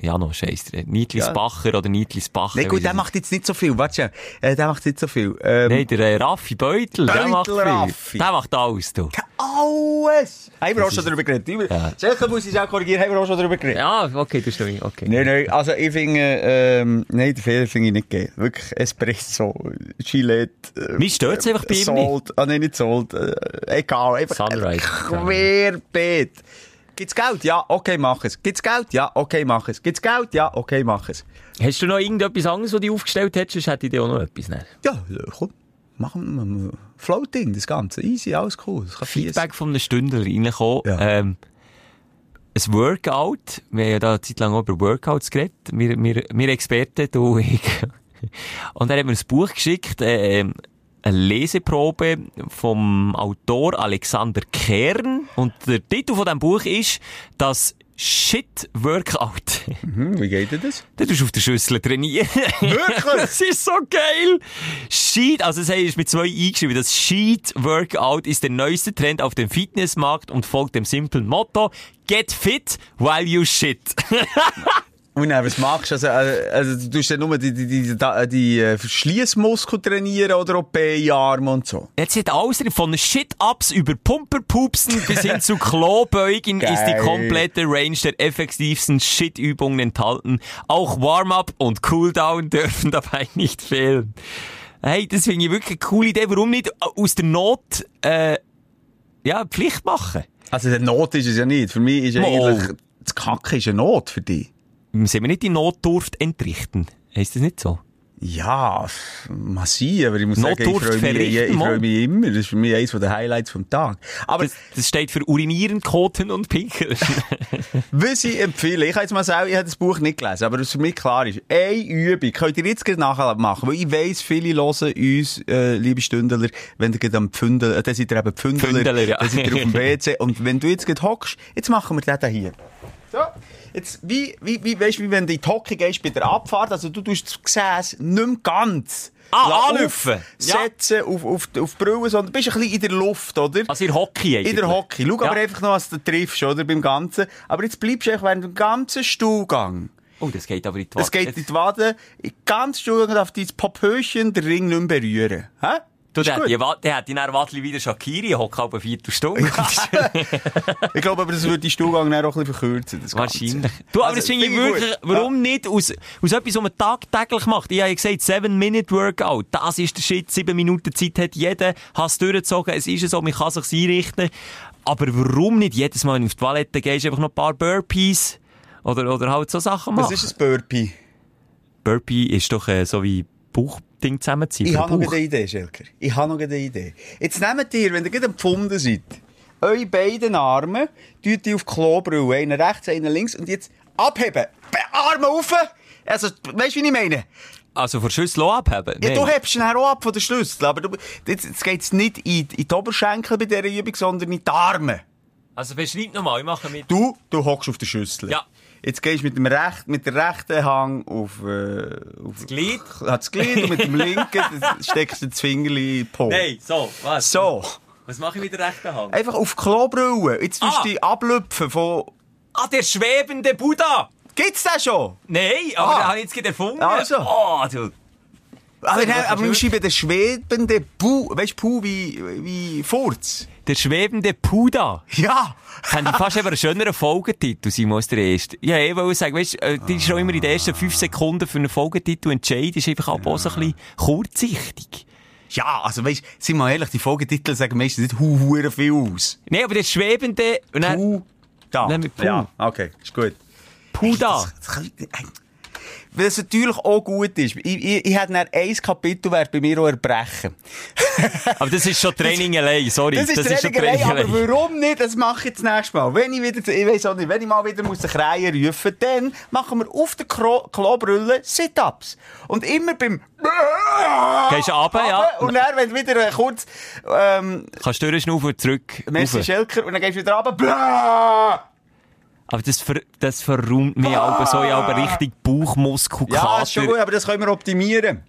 Ja, noch scheiß Niedlis Ja. Oder Niedlis Bacher. Nein, wie gut, der macht jetzt nicht so viel. Warte. Äh, der macht nicht so viel. Ähm, Nein, der äh, Raffi Beutel, der Beutel macht viel. Raffi. Der macht alles, du. alles! Haben wir auch schon darüber geredet? Ja. Sicher muss ich es auch korrigieren, haben wir auch schon darüber geredet. Ja, okay, du stimmst. Okay. Nein, nein, also ich finde, ähm, nein, den Fehler finde ich nicht geil. Wirklich Espresso, Gillette. Äh, Mich stört's einfach bei ihm Salt, ah nein, nicht Salt, äh, egal, einfach Sunrise. querbeet. Gibt's Geld? Ja, okay, mach es. Gibt's Geld? Ja, okay, mach es. Gibt's Geld? Ja, okay, mach es. Hast du noch irgendetwas anderes, was du aufgestellt hättest? Sonst hätte ich dir auch noch etwas. Ne? Ja, äh, komm, machen wir Floating, das Ganze. Easy, alles cool. Feedback von einem Stündler reingekommen. Ja. Ähm, ein Workout. Wir haben ja da eine Zeit lang auch über Workouts geredet. Wir, wir, wir Experten, du und ich. Und er hat mir ein Buch geschickt, äh, ähm, eine Leseprobe vom Autor Alexander Kern. Und der Titel von diesem Buch ist das Shit-Workout. Hm, wie geht denn das? Du tust auf der Schüssel trainieren. Wirklich? das ist so geil. Sheet, also das ist mit zwei eingeschrieben. Das Sheet Workout ist der neueste Trend auf dem Fitnessmarkt und folgt dem simplen Motto Get fit while you shit. Und dann, was machst du? Also, äh, also, du tust ja nur die, die, die, die, die äh, Verschliessmuskel trainieren oder auch Beinarme und so. Jetzt hat alles drin, von Shit-Ups über Pumperpupsen bis hin zu Klobeugen ist die komplette Range der effektivsten Shit-Übungen enthalten. Auch Warm-up und Cooldown dürfen dabei nicht fehlen. Hey, das finde ich wirklich eine coole Idee. Warum nicht aus der Not, äh, ja, Pflicht machen? Also, der Not ist es ja nicht. Für mich ist ja Mal. eigentlich, das Kacken ist eine Not für dich. Sollen wir nicht die Notdurft entrichten? Heisst das nicht so? Ja, massiv, aber ich muss sagen, ich Notdurft freue mich, ich, freue mich immer. Das ist für mich eines der Highlights vom Tag. Aber Das, das steht für Urinieren, Koten und Pinkeln. was ich empfehle, ich kann jetzt mal sagen, ich habe das Buch nicht gelesen, aber was für mich klar ist, eine Übung könnt ihr jetzt nachher machen, weil ich weiss, viele hören uns, äh, liebe Stündler, wenn ihr gerade am Pfündeln, äh, dann seid ihr eben Pfündeler, Pfündeler, ja. dann seid ihr auf dem WC, und wenn du jetzt gerade hockst, jetzt machen wir das hier. So. Jetzt, wie, wie, wie, weißt du, wie wenn du in die Hocke gehst bei der Abfahrt, also du tust das Gesäß nicht mehr ganz Ah, lassen, anlüpfen. Ja. setzen auf, auf, auf die Brille, sondern bist ein bisschen in der Luft, oder? Also in Hockey eigentlich. In der Hockey. Schau Ja. aber einfach noch, was du triffst, oder? Beim Ganzen. Aber jetzt bleibst du während dem ganzen Stuhlgang. Oh, das geht aber in die Das geht in die Wade. Ganz Stuhlgang darf dein Popöchen den Ring nicht mehr berühren. Hä? Du, der, hat die, der hat die dann Wattli wieder Shakiri, hockt halb eine Viertelstunde. Ich glaube aber, das würde die Stuhlgang dann auch ein bisschen verkürzen. Das Ganze. Wahrscheinlich. Du, aber Also, das finde ich wirklich, warum nicht aus, aus etwas, was man tagtäglich macht? Ich habe ja gesagt, 7-Minute-Workout. Das ist der Shit. 7 Minuten Zeit hat jeder. Hast durchgezogen. Es ist so, man kann sich einrichten. Aber warum nicht jedes Mal, wenn du auf die Toilette gehst, einfach noch ein paar Burpees? Oder, oder halt so Sachen machen? Was ist ein Burpee? Burpee ist doch äh, so wie Bauchding zusammenziehen. Ich habe den noch eine Idee, Schelker. Ich habe noch eine Idee. Jetzt nehmt ihr, wenn ihr gerade empfunden seid, eure beiden Arme, tut die auf die Klobrille, einen rechts, einen links, und jetzt abheben. Be- Arme rauf! Also, weißt du, wie ich meine? Also von Schüssel auch abheben? Ja, Nein. du hebst ihn auch ab von der Schlüssel, aber du, jetzt, jetzt geht's nicht in, in die Oberschenkel bei dieser Übung, sondern in die Arme. Also beschreib nochmal, ich mache mit. Du, du hockst auf der Schüssel. Ja. Jetzt gehst du mit dem recht, mit der rechten Hang auf, äh, auf das Glied. Das Glied und mit dem linken steckst du das Fingerli in den Po. Nein, so, was? So. Was mache ich mit der rechten Hand? Einfach auf Klobrille. Jetzt tust Ah. du dich ablüpfen von... Ah, der schwebende Buddha! Gibt's den schon? Nein, aber Ah. den habe ich jetzt gerade erfunden. Also. Oh, du. Aber, nein, aber wir schreiben den schwebenden Bu... Weißt du, Pu wie, wie Furz? Der schwebende Buddha. Ja. Haben die fast eben einen schöneren Folgetitel, Simon, als der erste. Ja, ich wollte sagen, weißt, äh, die ist schon immer in den ersten fünf Sekunden für einen Folgetitel entscheiden, ist einfach auch so ein bisschen kurzsichtig. Ja, also weißt, sind wir ehrlich, die Folgetitel sagen meistens nicht hu viel aus. Nein, aber der schwebende, und dann, Pu, Da. Mit Puh. Ja, okay, ist gut. Puh da. Das, das kann, weil es natürlich auch gut ist. Ich, ich, ich hätte ein Kapitel wäre bei mir auch Erbrechen. aber das ist schon Training allein, sorry. Das ist, das Training, ist schon Training allein, aber warum nicht? Das mache ich das nächste Mal. Wenn ich wieder, ich weiss auch nicht, wenn ich mal wieder muss den Kreien rufen, dann machen wir auf der Klobrille Sit-Ups. Und immer beim Gehst du runter, ja. Und dann, wenn du wieder kurz, ähm, Kannst du durchschnaufen, zurück. Messi Schelker, und dann gehst du wieder runter, aber das, ver, das verräumt mich ah! aber so, ja, aber richtig Bauchmuskelkater. Ja, ist schon gut, aber das können wir optimieren.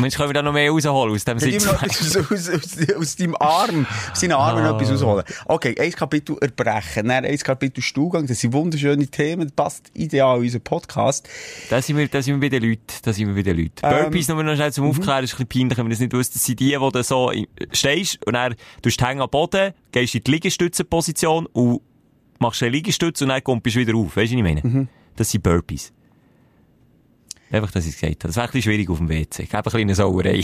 Mensch, können wir da noch mehr rausholen aus dem Sitz? Aus, aus, aus, aus deinem Arm, aus deinen Armen ah. etwas rausholen. Okay, ein Kapitel erbrechen, dann ein Kapitel Stuhlgang, das sind wunderschöne Themen, das passt ideal in unseren Podcast. Da sind wir, da sind wir bei den Leuten, da sind wir bei den Leuten. Ähm, Burpees nur noch schnell zum mhm. Aufklären, ist ein bisschen peinlich, wenn man das nicht wusste, das sind die, wo du so stehst und dann, du hängen am Boden, gehst in die Liegestützenposition und machst einen Liegestütz und dann kommst du wieder auf. Weißt du, was ich meine? Mhm. Das sind Burpees. Einfach, dass ich es gesagt habe. Das wäre ein bisschen schwierig auf dem WC. Ich habe ein eine Sauerei.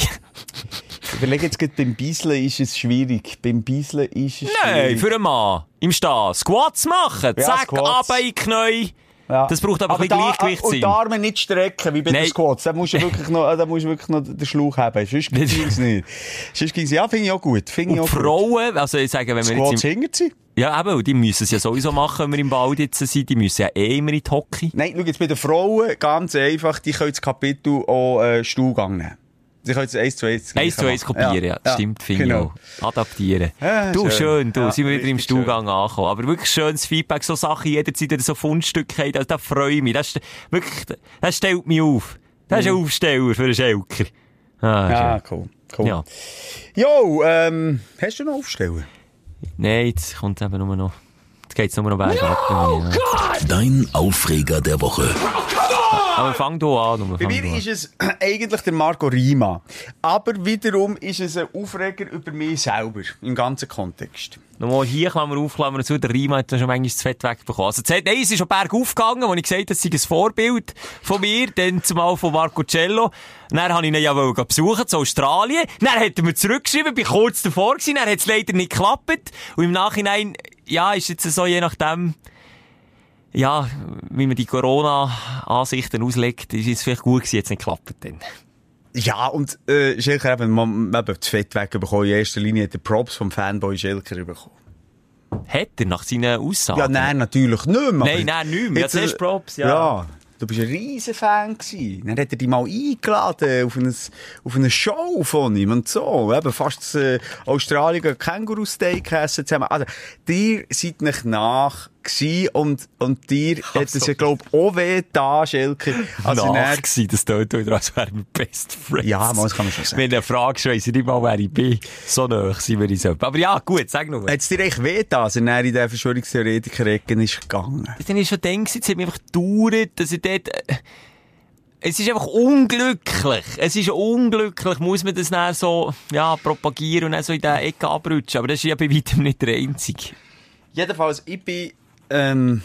Überleg jetzt gerade, beim Bieseln ist es schwierig. Beim Bieseln ist es Nein, schwierig. für einen Mann. Im Stehen. Squats machen. Ja, Zack, runter in die Knie. Ja. Das braucht aber, aber ein bisschen Gleichgewicht. Und die Arme nicht strecken, wie bei den Squats. Da musst du wirklich noch, da musst du wirklich noch den Schlauch haben. Sonst ging es nicht. Sonst ging es, ja, finde ich auch gut. Find und auch Frauen, gut. also ich sage, wenn wir Squats jetzt... Im... Ja, eben, die müssen es ja sowieso machen, wenn wir im Wald jetzt sind. Die müssen ja eh immer in die Hockey. Nein, schau jetzt bei den Frauen ganz einfach, die können das Kapitel auch äh, Stuhlgang nehmen. Sie können es eins zu eins Eins zu eins kopieren, ja. ja. Stimmt, finde genau. ich auch. Adaptieren. Ja, du, schön, schön du, ja, sind wir wieder im Stuhlgang schön. angekommen. Aber wirklich schönes Feedback, so Sachen jederzeit so Fundstücke haben, da, da freue ich mich. Das, wirklich, das stellt mich auf. Das ist ein mhm. Aufsteller für einen Schelker. Ah, ja, cool. cool. Ja. Jo, ähm, hast du noch Aufsteller? Nein, jetzt kommt eben nur noch, jetzt geht's nur noch bergab. No, Dein Aufreger der Woche. Aber fang du an. Bei mir ist es eigentlich der Marco Rima. Aber wiederum ist es ein Aufreger über mich selber, im ganzen Kontext. Nochmal hier Klammer auf, Klammer zu, der Rima hat schon manchmal das Fett wegbekommen. Also, nein, es ist schon bergauf gegangen, wo ich gesagt habe, das sei ein Vorbild von mir, dann zumal von Marco Cello. Dann habe ich ihn ja besuchen, zu Australien. Dann hat er mir zurückgeschrieben, bin kurz davor gewesen, dann hat es leider nicht geklappt. Und im Nachhinein, ja, ist jetzt so, je nachdem, ja, wie man die Corona-Ansichten auslegt, ist es vielleicht gut gewesen, jetzt nicht geklappt dann. Ja, und äh, Schelker eben, man, man das Fett wegbekommen. In erster Linie hat er Props vom Fanboy Schelker bekommen. Hat er nach seinen Aussagen? Ja, nein, natürlich nicht mehr. Nein, nein, nicht mehr. Ja, zuerst Props, ja. Ja, du bist ein riesen Fan gewesen. Dann hat er dich mal eingeladen auf eine, auf eine Show von ihm und so. Eben fast äh, Australien Känguru-Steak essen zusammen. Also, dir seid nicht nach gewesen und, und dir Ach, hat es ja, glaub auch weh da, Schelke. Also Nach gewesen, das tut wieder, als wären wir Best Friends. Ja, man, das kann man schon sagen. Wenn du fragst, weiss ich nicht mal, wer ich bin. So nahe sind wir uns Aber ja, gut, sag noch. Hat es dir echt weh da, als er in den Verschwörungstheoretiker-Ecken ist gegangen? Dann ist schon gedacht, es hat mich einfach gedauert, dass ich dort, äh, es ist einfach unglücklich. Es ist unglücklich, muss man das dann so, ja, propagieren und dann so in diese Ecke abrutschen. Aber das ist ja bei weitem nicht der Einzige. Jedenfalls, ich bin ähm,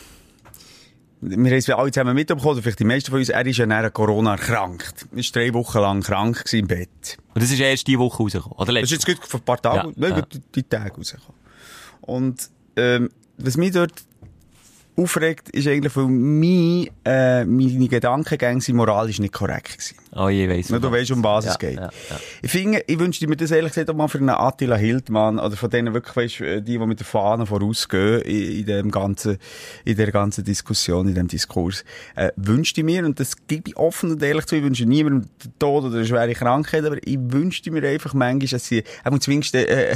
wir haben es alle zusammen mitbekommen, oder vielleicht die meisten von uns, er ist ja nach Corona erkrankt. Er war drei Wochen lang krank im Bett. Und das ist erst diese Woche rausgekommen, oder Das ist jetzt vor ein paar Tagen, ja, ja. Die, die Tage rausgekommen. Und, ähm, was mich dort aufregt, ist eigentlich, weil mein, äh, meine Gedankengänge sind moralisch nicht korrekt gewesen. Oh, je weiss. du weißt, um was ja, es geht. Ja, ja. Ich finde, ich wünschte mir das ehrlich gesagt auch mal für einen Attila Hildmann, oder von denen wirklich, weißt, äh, die, die mit der Fahne vorausgehen, in, in dem ganzen, in der ganzen Diskussion, in dem Diskurs, äh, wünschte ich mir, und das gebe ich offen und ehrlich zu, ich wünsche niemandem den Tod oder eine schwere Krankheit, aber ich wünschte mir einfach manchmal, dass sie, auch zumindest, äh,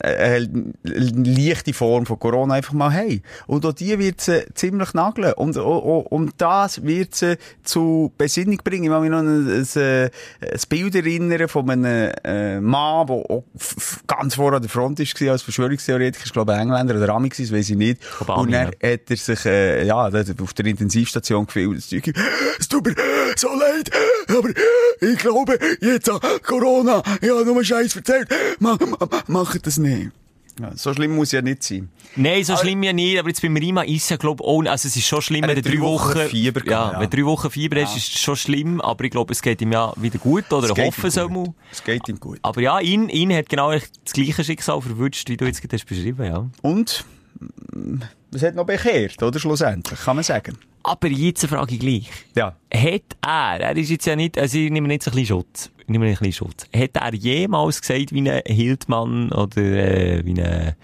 eine leichte Form von Corona einfach mal haben. Und auch die wird sie ziemlich nageln. Und, und, und das wird sie zu Besinnung bringen. Ich kann mich noch an ein, ein, ein Bild erinnern von einem äh, Mann, der ganz vor an der Front war als Verschwörungstheoretiker. Ich glaube, Engländer oder Ami das weiß ich nicht. Obama, und dann hat er sich äh, ja, auf der Intensivstation gefühlt. Es tut mir so leid, aber ich glaube, jetzt Corona, ich habe nur Scheiß erzählt. Mach, mach, mach das nicht. Ja, so schlimm muss ja nicht sein. Nein, so aber, schlimm ja nicht, aber jetzt beim Rima ist ja, glaube ich, also es ist schon schlimm, wenn du drei Wochen, Fieber ja, ja, wenn drei Wochen Fieber hast, ist es schon schlimm, aber ich glaube, es geht ihm ja wieder gut, oder ich hoffe es auch Es geht ihm gut. Aber ja, ihn, ihn hat genau das gleiche Schicksal verwünscht, wie du jetzt hast beschrieben, ja. Und? es hat noch bekehrt, oder? Schlussendlich, kann man sagen. Aber jetzt frage ich gleich. Ja. Hat er, er ist jetzt ja nicht, also ich nehme jetzt ein bisschen Schutz, ich nehme ein bisschen Schutz. Hat er jemals gesagt, wie ein Hildmann oder äh, wie ein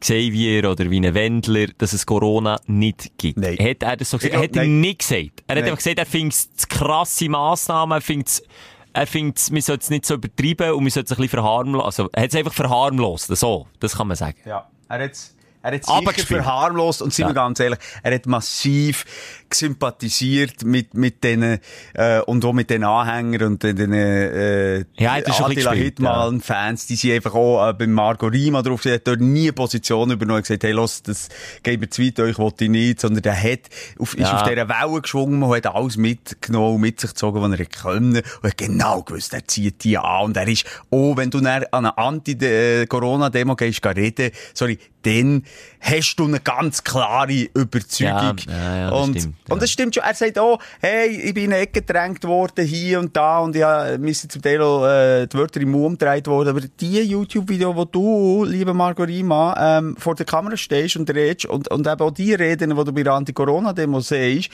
Xavier oder wie ein Wendler, dass es Corona nicht gibt? Nein. Hat er das so gesagt? glaub, hat er nicht gesagt. Er hat Nein. einfach gesagt, er findet es krasse Massnahmen, er findet es er findet, man sollte es nicht so übertreiben und man sollte es ein bisschen verharmlosen. Also, er hat es einfach verharmlost. So, das kann man sagen. Ja, er hat er hat sicher verharmlost und sind wir Ja. ganz ehrlich, er hat massiv sympathisiert mit, mit denen, äh, und auch mit den Anhängern und den, äh, Ja, Attila gespielt, Hittmann-Fans, die sind einfach auch äh, beim Margot Rima drauf, der hat dort nie eine Position übernommen und gesagt, hey, los, das geht mir zu weit, euch wollte ich nicht, sondern der hat, auf, ist Ja. auf dieser Welle geschwungen und hat alles mitgenommen und mit sich gezogen, was er können. Und hat genau gewusst, er zieht die an. Und er ist, oh, wenn du dann an einer Anti-Corona-Demo gehst, geh reden, sorry, dann hast du eine ganz klare Überzeugung. Ja, ja, ja, das und, stimmt, ja. und das stimmt schon. Er sagt auch, hey, ich bin in eine Ecke gedrängt worden, hier und da, und ja, mir sind zum Teil auch, äh, die Wörter im Mund gedreht worden. Aber die YouTube-Video, wo du, liebe Margorima, ähm, vor der Kamera stehst und redest, und, und eben auch die Reden, die du bei der Anti-Corona-Demo siehst,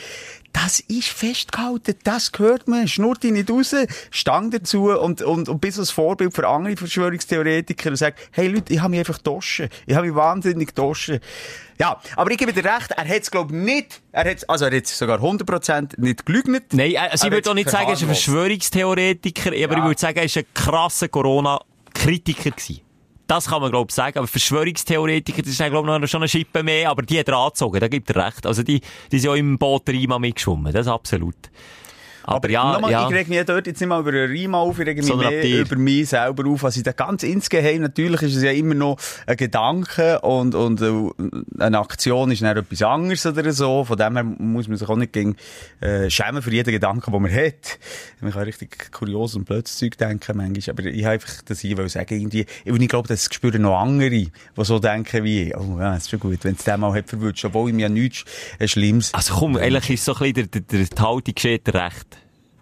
das ist festgehalten, das gehört man, schnurrt dich nicht raus, stang dazu und, und, und bist als Vorbild für andere Verschwörungstheoretiker und sag, hey Leute, ich habe mich einfach getoschen. Ich habe mich wahnsinnig getoschen. Ja, aber ich gebe dir recht, er hat es, glaube ich, nicht, er hat also er hat sogar 100% nicht gelügnet. Nein, also ich würde auch nicht sagen, er ist ein. Verschwörungstheoretiker, aber Ja. ich würde sagen, er ist ein krasser Corona-Kritiker gewesen. Das kann man, glaube ich, sagen. Aber Verschwörungstheoretiker, das ist, glaube ich, noch schon eine Schippe mehr, aber die hat er angezogen, da gibt er recht. Also die, die sind auch im Boot Rima mitgeschwommen, das absolut. Aber, ja, Nochmal, ja. ich reg mich dort jetzt nicht mal über einen Riemen auf, ich reg mich Sondern mehr über mich selber auf. Also ganz insgeheim, natürlich ist es ja immer noch ein Gedanke und, und äh, eine Aktion ist dann etwas anderes oder so. Von dem her muss man sich auch nicht gegen, äh, schämen für jeden Gedanken, den man hat. Man kann richtig kurios und blödes Zeug denken manchmal. Aber ich habe einfach das hier wollen sagen, irgendwie, und ich glaube, das spüren noch andere, die so denken wie ich. Oh ja, ist schon gut, wenn es dem mal hat verwünscht, obwohl ihm ja nichts äh, Schlimmes. Also komm, eigentlich ist so ein bisschen der, der, der, die Haltung geschieht recht.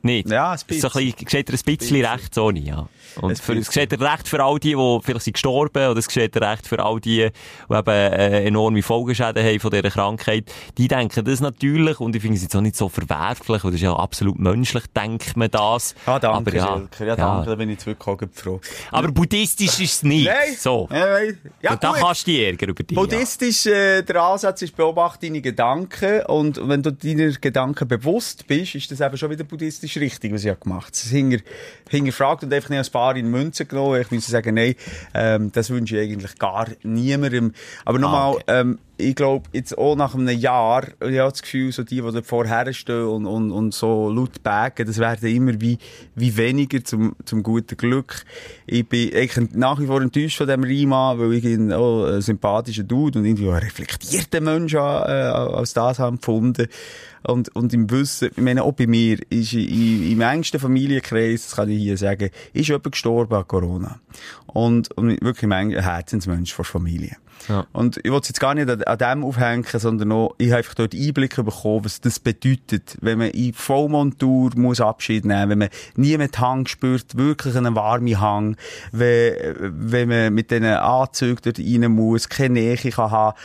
Nicht? Ja, ein ist So ein bisschen, er ein bisschen recht, so nicht, ja. Und für, es bisschen. geschieht er recht für all die, die vielleicht sind gestorben, oder es geschieht er recht für all die, die eben äh, enorme Folgeschäden haben von dieser Krankheit. Die denken das natürlich, und ich finde es jetzt auch nicht so verwerflich, das ist ja absolut menschlich, denkt man das. Ah, danke, aber ja, Schelker. Ja, danke, da bin ich jetzt wirklich auch froh. Aber buddhistisch ist es nicht. Nein. So. Nein. Ja, und da gut. kannst du dich ärgern über dich. Buddhistisch, äh, der Ansatz ist, beobachte deine Gedanken. Und wenn du deiner Gedanken bewusst bist, ist das eben schon wieder buddhistisch richtig, was ich habe gemacht habe. Ist hinger, hinterfragt und einfach nicht ein paar in Münzen genommen. Ich muss sagen, nein, ähm, das wünsche ich eigentlich gar niemandem. Aber nochmal, okay. ähm, ich glaube, jetzt auch nach einem Jahr, ich habe das Gefühl, so die, die dort vorher stehen und, und, und so laut bagen, das werden immer wie, wie weniger zum, zum guten Glück. Ich bin eigentlich nach wie vor enttäuscht von dem Rima, weil ich ihn auch ein sympathischer Dude und irgendwie einen reflektierten Mensch äh, als das habe empfunden. Und, und im Wissen, ich meine, auch bei mir, ist i- im engsten Familienkreis, das kann ich hier sagen, ist jemand gestorben an Corona. Und, und wirklich ein Herzensmensch von Familie. Und ich will es jetzt gar nicht an, an dem aufhängen, sondern auch, ich habe einfach dort Einblick bekommen, was das bedeutet, wenn man in Vollmontur muss Abschied nehmen, wenn man nie mit Hang spürt, wirklich einen warmen Hang, wenn, wenn man mit diesen Anzügen dort rein muss, keine Nähe kann haben,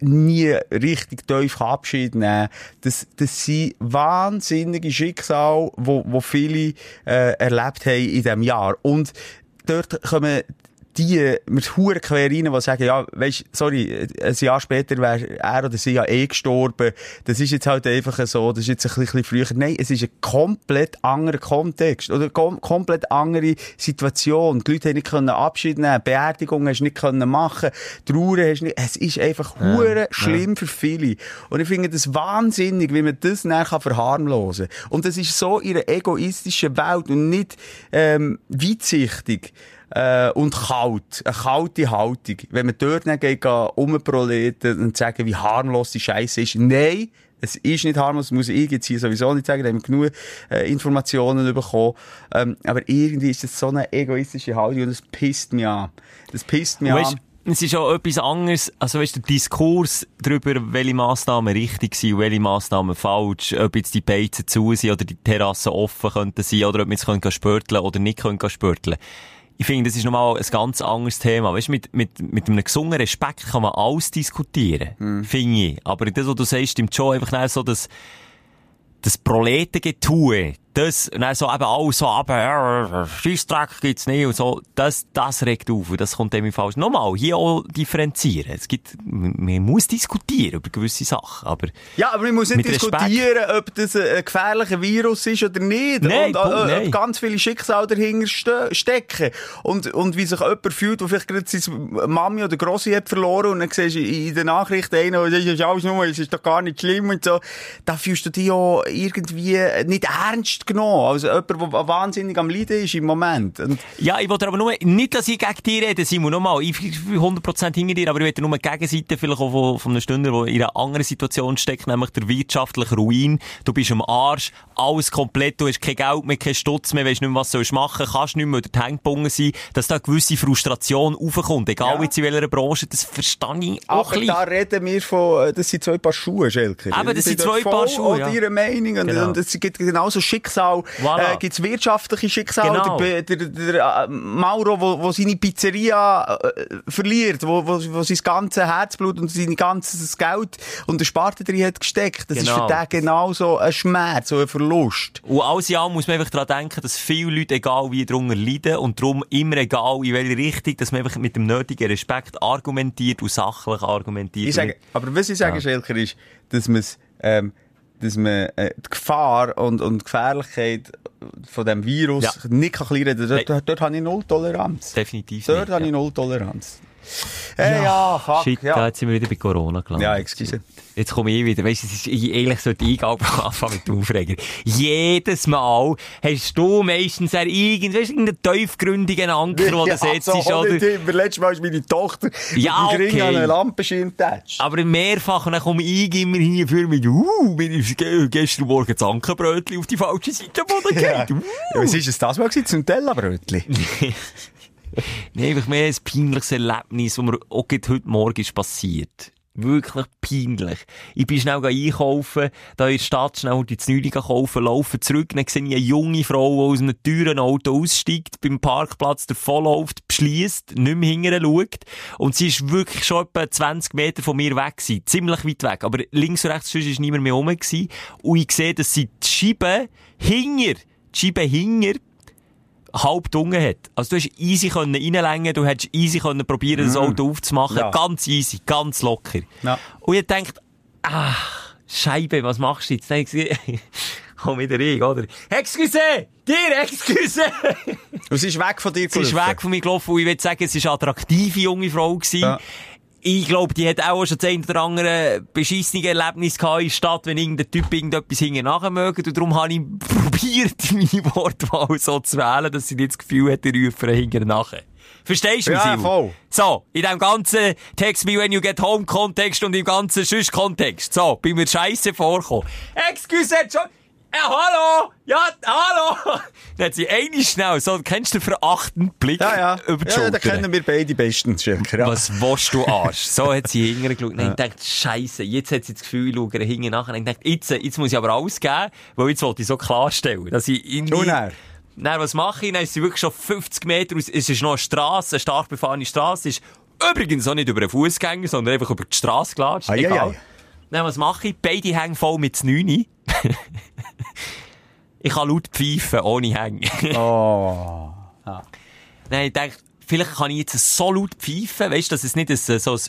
nie richtig tief Abschied nehmen. Das, das sind wahnsinnige Schicksale, wo, wo viele äh, erlebt haben in diesem Jahr. Und dort kommen die mit Huren quer rein, die sagen, ja, weisst, sorry, ein Jahr später wäre er oder sie ja eh gestorben. Das ist jetzt halt einfach so, das ist jetzt ein bisschen früher. Nein, es ist ein komplett anderer Kontext oder kom komplett andere Situation. Die Leute haben nicht können Abschied nehmen, Beerdigung hast du nicht können machen, Trauer hast du nicht, es ist einfach hure schlimm für viele. Und ich finde das wahnsinnig, wie man das nachher kann verharmlosen kann. Und das ist so in einer egoistischen Welt und nicht, ähm, weitsichtig äh, und kalt. Eine kalte Haltung. Wenn man dort nicht geht, gehen, rumproleten und sagen, wie harmlos die Scheiße ist. Nein, es ist nicht harmlos, muss ich jetzt hier sowieso nicht sagen, da haben wir genug äh, Informationen bekommen. Ähm, aber irgendwie ist das so eine egoistische Haltung und das pisst mich an. Das pisst mich Weißt, an. es ist auch etwas anderes, also weißt, der Diskurs darüber, welche Massnahmen richtig sind und welche Massnahmen falsch, ob jetzt die Beizen zu sind oder die Terrassen offen könnten sein oder ob man jetzt können spörteln oder nicht können spörteln. Ich finde, das ist nochmal ein ganz anderes Thema. Weißt, mit, mit, mit einem gesungenen Respekt kann man alles diskutieren. Mhm. Finde ich. Aber das, was du sagst, stimmt schon einfach so, dass, das Proletengetue, das, und dann so eben alles so, aber, Scheissdreck gibt's nicht und so, das, das regt auf und das kommt dem falsch. Nochmal, hier auch differenzieren. Es gibt, man muss diskutieren über gewisse Sachen, aber... Ja, aber man muss nicht diskutieren, Respekt. ob das ein gefährlicher Virus ist oder nicht. Nein, und Punkt, äh, ob ganz viele Schicksale dahinter ste stecken. Und, und wie sich jemand fühlt, der vielleicht gerade seine Mami oder Grossi hat verloren und dann siehst du in den Nachrichten einen, der sagt, ist alles nur, es ist doch gar nicht schlimm und so. Da fühlst du dich ja irgendwie nicht ernst genommen. Also jemand, der wahnsinnig am Leiden ist im Moment. Und ja, ich wollte aber nur, nicht, dass ich gegen dich rede, Simon, nochmal, ich bin 100% hinter dir, aber ich wollte nur die Gegenseite vielleicht auch von, von einem Stünder, der in einer anderen Situation steckt, nämlich der wirtschaftliche Ruin. Du bist am Arsch, alles komplett, du hast kein Geld mehr, kein Stutz mehr, weißt nicht mehr, was du machen sollst, kannst nicht mehr oder die Hängebunden sein, dass da eine gewisse Frustration aufkommt, egal ja. in welcher Branche, das verstehe ich auch Aber da reden wir von, das sind zwei Paar Schuhe, Schelker. Aber das sind zwei Paar Schuhe, ja. ihre Meinung und, genau. und es gibt genauso Schicksal Schicksal, voilà. äh, gibt's wirtschaftliche Schicksal. Genau. Der, der, der, äh, Mauro, wo, wo seine Pizzeria äh, verliert, wo, wo, wo sein ganzes Herzblut und sein ganzes Geld und der Sparte drin hat gesteckt. Das genau. ist für genau. den genauso ein Schmerz, so ein Verlust. Und alles Jahr muss man einfach daran denken, dass viele Leute, egal wie darunter leiden und darum immer egal in welche Richtung, dass man einfach mit dem nötigen Respekt argumentiert und sachlich argumentiert. Ich sage, aber was ich sage, ja. Schelker, ist, dass man es, ähm, dass man äh, die Gefahr und, und die Gefährlichkeit von dem Virus ja. nicht kann klein Dort, dort, dort habe ich null Toleranz. Definitiv Dort nicht, habe ja. ich null Toleranz. Hey, ja, ja, fuck, shit, ja. jetzt sind wir wieder bei Corona gelandet. Ja, excuse. Jetzt komme ich wieder. Weißt du, es ist, eigentlich sollte ich anfangen mit Aufreger. Jedes Mal hast du meistens irgendeinen tiefgründigen Anker, wo ja, du setzt. So, oder? Letztes Mal ist meine Tochter ja, mit dem okay. an eine Lampenschirm getatscht. Aber mehrfach, und dann komme ich immer hier für mit, uh, mir ist gestern Morgen das Ankenbrötchen auf die falsche Seite Boden ja. Uh. ja, was ist es das mal gewesen? Zum Tellerbrötchen? Nein, einfach mehr ein peinliches Erlebnis, das mir auch heute Morgen ist passiert. Wirklich peinlich. Ich bin schnell einkaufen, da in der Stadt schnell die Znüli kaufen, laufe zurück, dann sehe ich eine junge Frau, die aus einem teuren Auto aussteigt, beim Parkplatz davonläuft, beschließt, nicht mehr hinterher schaut. Und sie ist wirklich schon etwa 20 Meter von mir weg gewesen. Ziemlich weit weg. Aber links und rechts ist niemand mehr rum gewesen. Und ich sehe, dass sie die Scheibe hinger, die Scheibe hinger, halb dunkel hat. Also du hast easy können reinlängen, du hättest easy können probieren, das Auto aufzumachen. Ja. Ganz easy, ganz locker. Ja. Und ich denkt, ach, Scheibe, was machst du jetzt? Dann komm wieder rein, oder? Excuse! Dir, excuse! Und sie ist weg von dir Sie ist weg von mir gelaufen und ich würde sagen, es war eine attraktive junge Frau gewesen. Ja. Ich glaube, die hat auch schon das ein oder andere beschissene Erlebnis gehabt in der Stadt, wenn irgendein Typ irgendetwas hinten möge. Und darum habe ich probiert, meine Wortwahl so zu wählen, dass sie nicht das Gefühl hat, die rufen hinten nachher. Verstehst du mich, Ja, Simon? voll. So, in dem ganzen Text me when you get home Kontext und im ganzen Schuss Kontext. So, bin mir scheiße vorgekommen. Excuse, schon... Ja, hallo! Ja, hallo! Dann hat sie eine schnell, so, kennst du den verachtenden Blick Ja, ja. über die ja, da Schulter? kennen wir beide bestens, Schelker. Ja. Was willst du Arsch? So hat sie hinterher geschaut. Dann ja. ich Scheiße, jetzt hat sie das Gefühl, ich schaue hinten nachher. Dann ich jetzt, jetzt muss ich aber alles geben, weil jetzt wollte ich so klarstellen, dass ich. Und er? Dann, was mache ich? Dann ist sie wirklich schon 50 Meter aus, es ist noch eine Straße, eine stark befahrene Straße, ist übrigens auch nicht über einen Fußgänger, sondern einfach über die Straße gelatscht. Ei, Egal. ei. Dann, was mache ich? Beide hängen voll mit 9. ich kann laut pfeifen, ohne Hängen. Oh. Dann ich gedacht, vielleicht kann ich jetzt so laut pfeifen, weißt du, dass es nicht ein, so ein